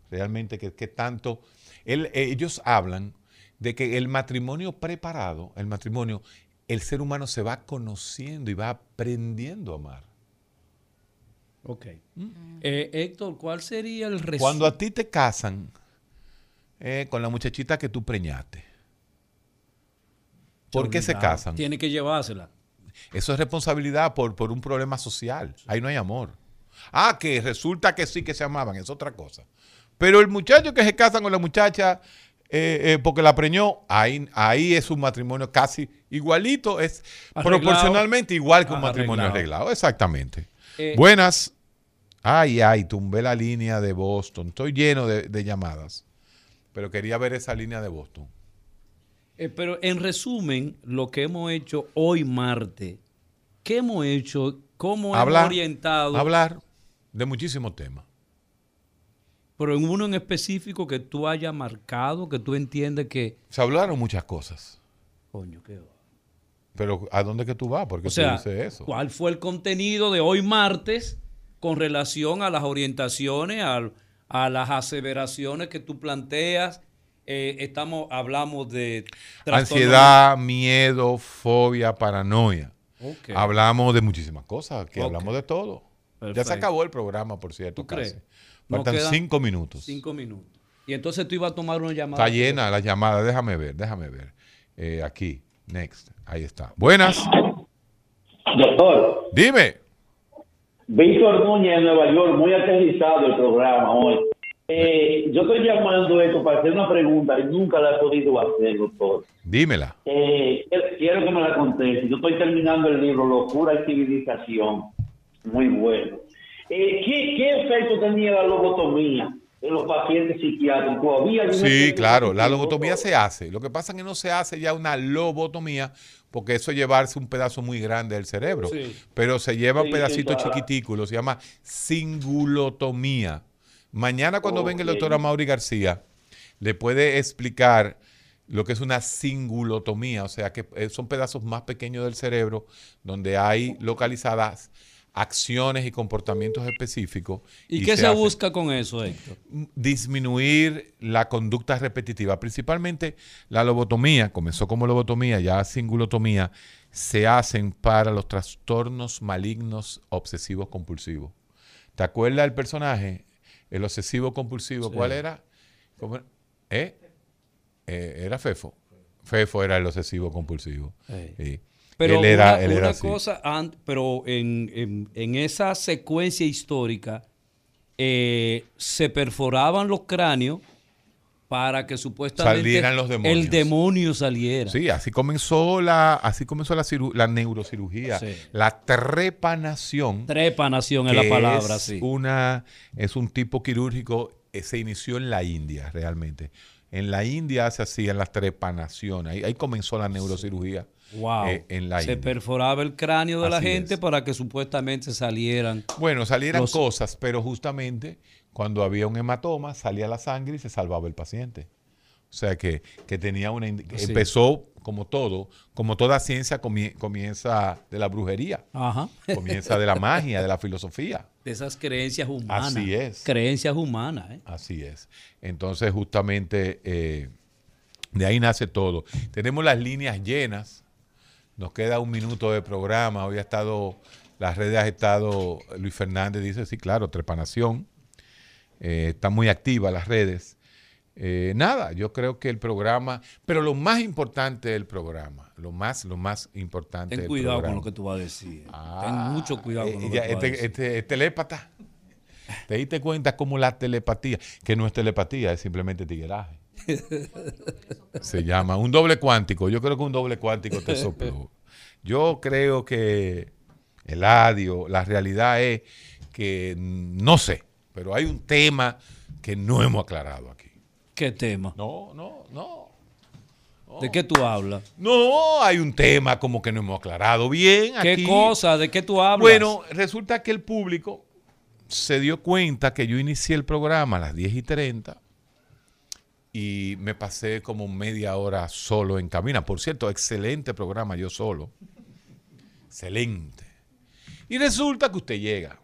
realmente que, que tanto... él- ellos hablan de que el matrimonio preparado, el matrimonio, el ser humano se va conociendo y va aprendiendo a amar. Ok. Eh, Héctor, ¿cuál sería el resumen? Cuando a ti te casan eh, con la muchachita que tú preñaste, ¿por qué se casan? Tiene que llevársela. Eso es responsabilidad por, por un problema social. Ahí no hay amor. Ah, que resulta que sí que se amaban, es otra cosa. Pero el muchacho que se casa con la muchacha eh, eh, porque la preñó, ahí, ahí es un matrimonio casi igualito, es Arreglado. proporcionalmente igual que un Ah, matrimonio arreglado. arreglado. Exactamente. Eh, Buenas. Ay, ay, tumbé la línea de Boston. Estoy lleno de, de llamadas. Pero quería ver esa línea de Boston. Pero en resumen, lo que hemos hecho hoy martes, ¿qué hemos hecho? ¿Cómo Hablar, hemos orientado? hablar de muchísimos temas. Pero en uno en específico que tú hayas marcado, que tú entiendes que... Se hablaron muchas cosas. Coño, qué. Pero ¿a dónde que tú vas? Porque O sea, tú dices eso. ¿cuál fue el contenido de hoy martes con relación a las orientaciones, al- a, las aseveraciones que tú planteas? Eh, estamos, hablamos de Ansiedad, miedo, fobia, paranoia. Hablamos de muchísimas cosas, que hablamos de todo. Ya se acabó el programa, por cierto. ¿Tú crees? Faltan quedan cinco minutos. Cinco minutos. Y entonces tú ibas a tomar una llamada. Está llena la llamada, déjame ver, déjame ver. Eh, aquí, next, ahí está. Buenas. Doctor, Dime. Víctor Núñez de Nueva York, muy aterrizado el programa hoy. Eh, yo estoy llamando esto para hacer una pregunta y nunca la he podido hacer, doctor. Dímela. Eh, quiero que me la conteste. Yo estoy terminando el libro Locura y Civilización. Muy bueno. Eh, ¿qué, ¿Qué efecto tenía la lobotomía en los pacientes psiquiátricos? ¿Había algún Sí, claro, la lobotomía se hace. Lo que pasa es que no se hace ya una lobotomía porque eso es llevarse un pedazo muy grande del cerebro. Sí. Pero se lleva Sí, un pedacito sí, chiquitico, se llama singulotomía. Mañana cuando venga el doctor Amaury García, le puede explicar lo que es una singulotomía, o sea que eh, son pedazos más pequeños del cerebro donde hay localizadas acciones y comportamientos específicos. ¿Y, qué se, busca con eso, Héctor? disminuir la conducta repetitiva, principalmente la lobotomía, comenzó como lobotomía, ya singulotomía, se hacen para los trastornos malignos obsesivos compulsivos. ¿Te acuerdas del personaje? El obsesivo compulsivo, Sí. ¿cuál era? ¿Cómo era? ¿Eh? Eh, Era Fefo. Fefo era el obsesivo compulsivo. Sí. Sí. Pero él era, una, él era una así. cosa, pero en, en- en esa secuencia histórica eh, se perforaban los cráneos para que supuestamente Salieran los demonios. el demonio saliera. Sí, así comenzó la, así comenzó la, ciru- la neurocirugía, Sí. la trepanación. Trepanación es la palabra, es sí. Una, es un tipo quirúrgico, eh, se inició en la India realmente. En la India se hacían las trepanaciones, ahí, ahí comenzó la neurocirugía. Wow. eh, en la se India. perforaba el cráneo de la gente es. para que supuestamente salieran. Bueno, salieran los- cosas, pero justamente cuando había un hematoma salía la sangre y se salvaba el paciente. O sea que, que tenía una... Sí. Empezó como todo, como toda ciencia comie- comienza de la brujería, Ajá. comienza de la magia, de la filosofía. De esas creencias humanas. Así es. Creencias humanas. ¿eh? Así es. Entonces, justamente eh, de ahí nace todo. Tenemos las líneas llenas. Nos queda un minuto de programa. Hoy ha estado, las redes ha estado, Luis Fernández dice, sí, claro, trepanación. Eh, están muy activas las redes. Eh, nada, yo creo que el programa, pero lo más importante del programa, lo más, lo más importante Ten del cuidado con lo que tú vas a decir. Ah, Ten mucho cuidado con eh, lo ya, que tú vas a este, decir. este- es telépata. ¿Te diste cuenta cómo la telepatía, que no es telepatía, es simplemente tigueraje? Se llama un doble cuántico. Yo creo que un doble cuántico te sopló. Yo creo que el adio, la realidad es que no sé, pero hay un tema que no hemos aclarado aquí. ¿Qué tema? No, no, no. ¿De qué tú hablas? No, hay un tema como que no hemos aclarado bien. ¿Qué aquí. cosa? ¿De qué tú hablas? Bueno, resulta que el público se dio cuenta que yo inicié el programa a las 10 y 30 y me pasé como media hora solo en cabina. Por cierto, excelente programa yo solo. Excelente. Y resulta que usted llega.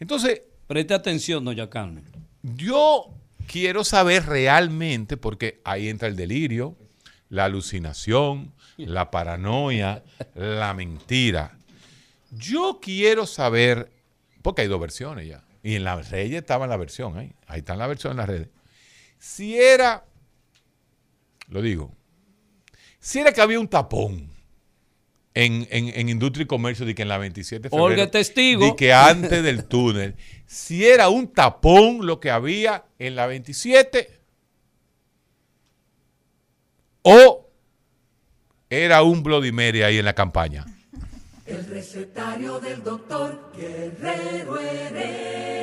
Entonces, Preste atención, doña Carmen. yo quiero saber realmente, porque ahí entra el delirio, la alucinación, la paranoia, la mentira. Yo quiero saber, porque hay dos versiones ya, y en las redes estaba la versión, ahí, ahí está la versión en las redes. Si era, lo digo, si era que había un tapón en, en, en Industria y Comercio de que en la 27 de febrero. Olga es testigo. De que antes del túnel, si era un tapón lo que había en la 27 o era un Bloody Mary ahí en la campaña. El recetario del doctor Guerrero Heredia.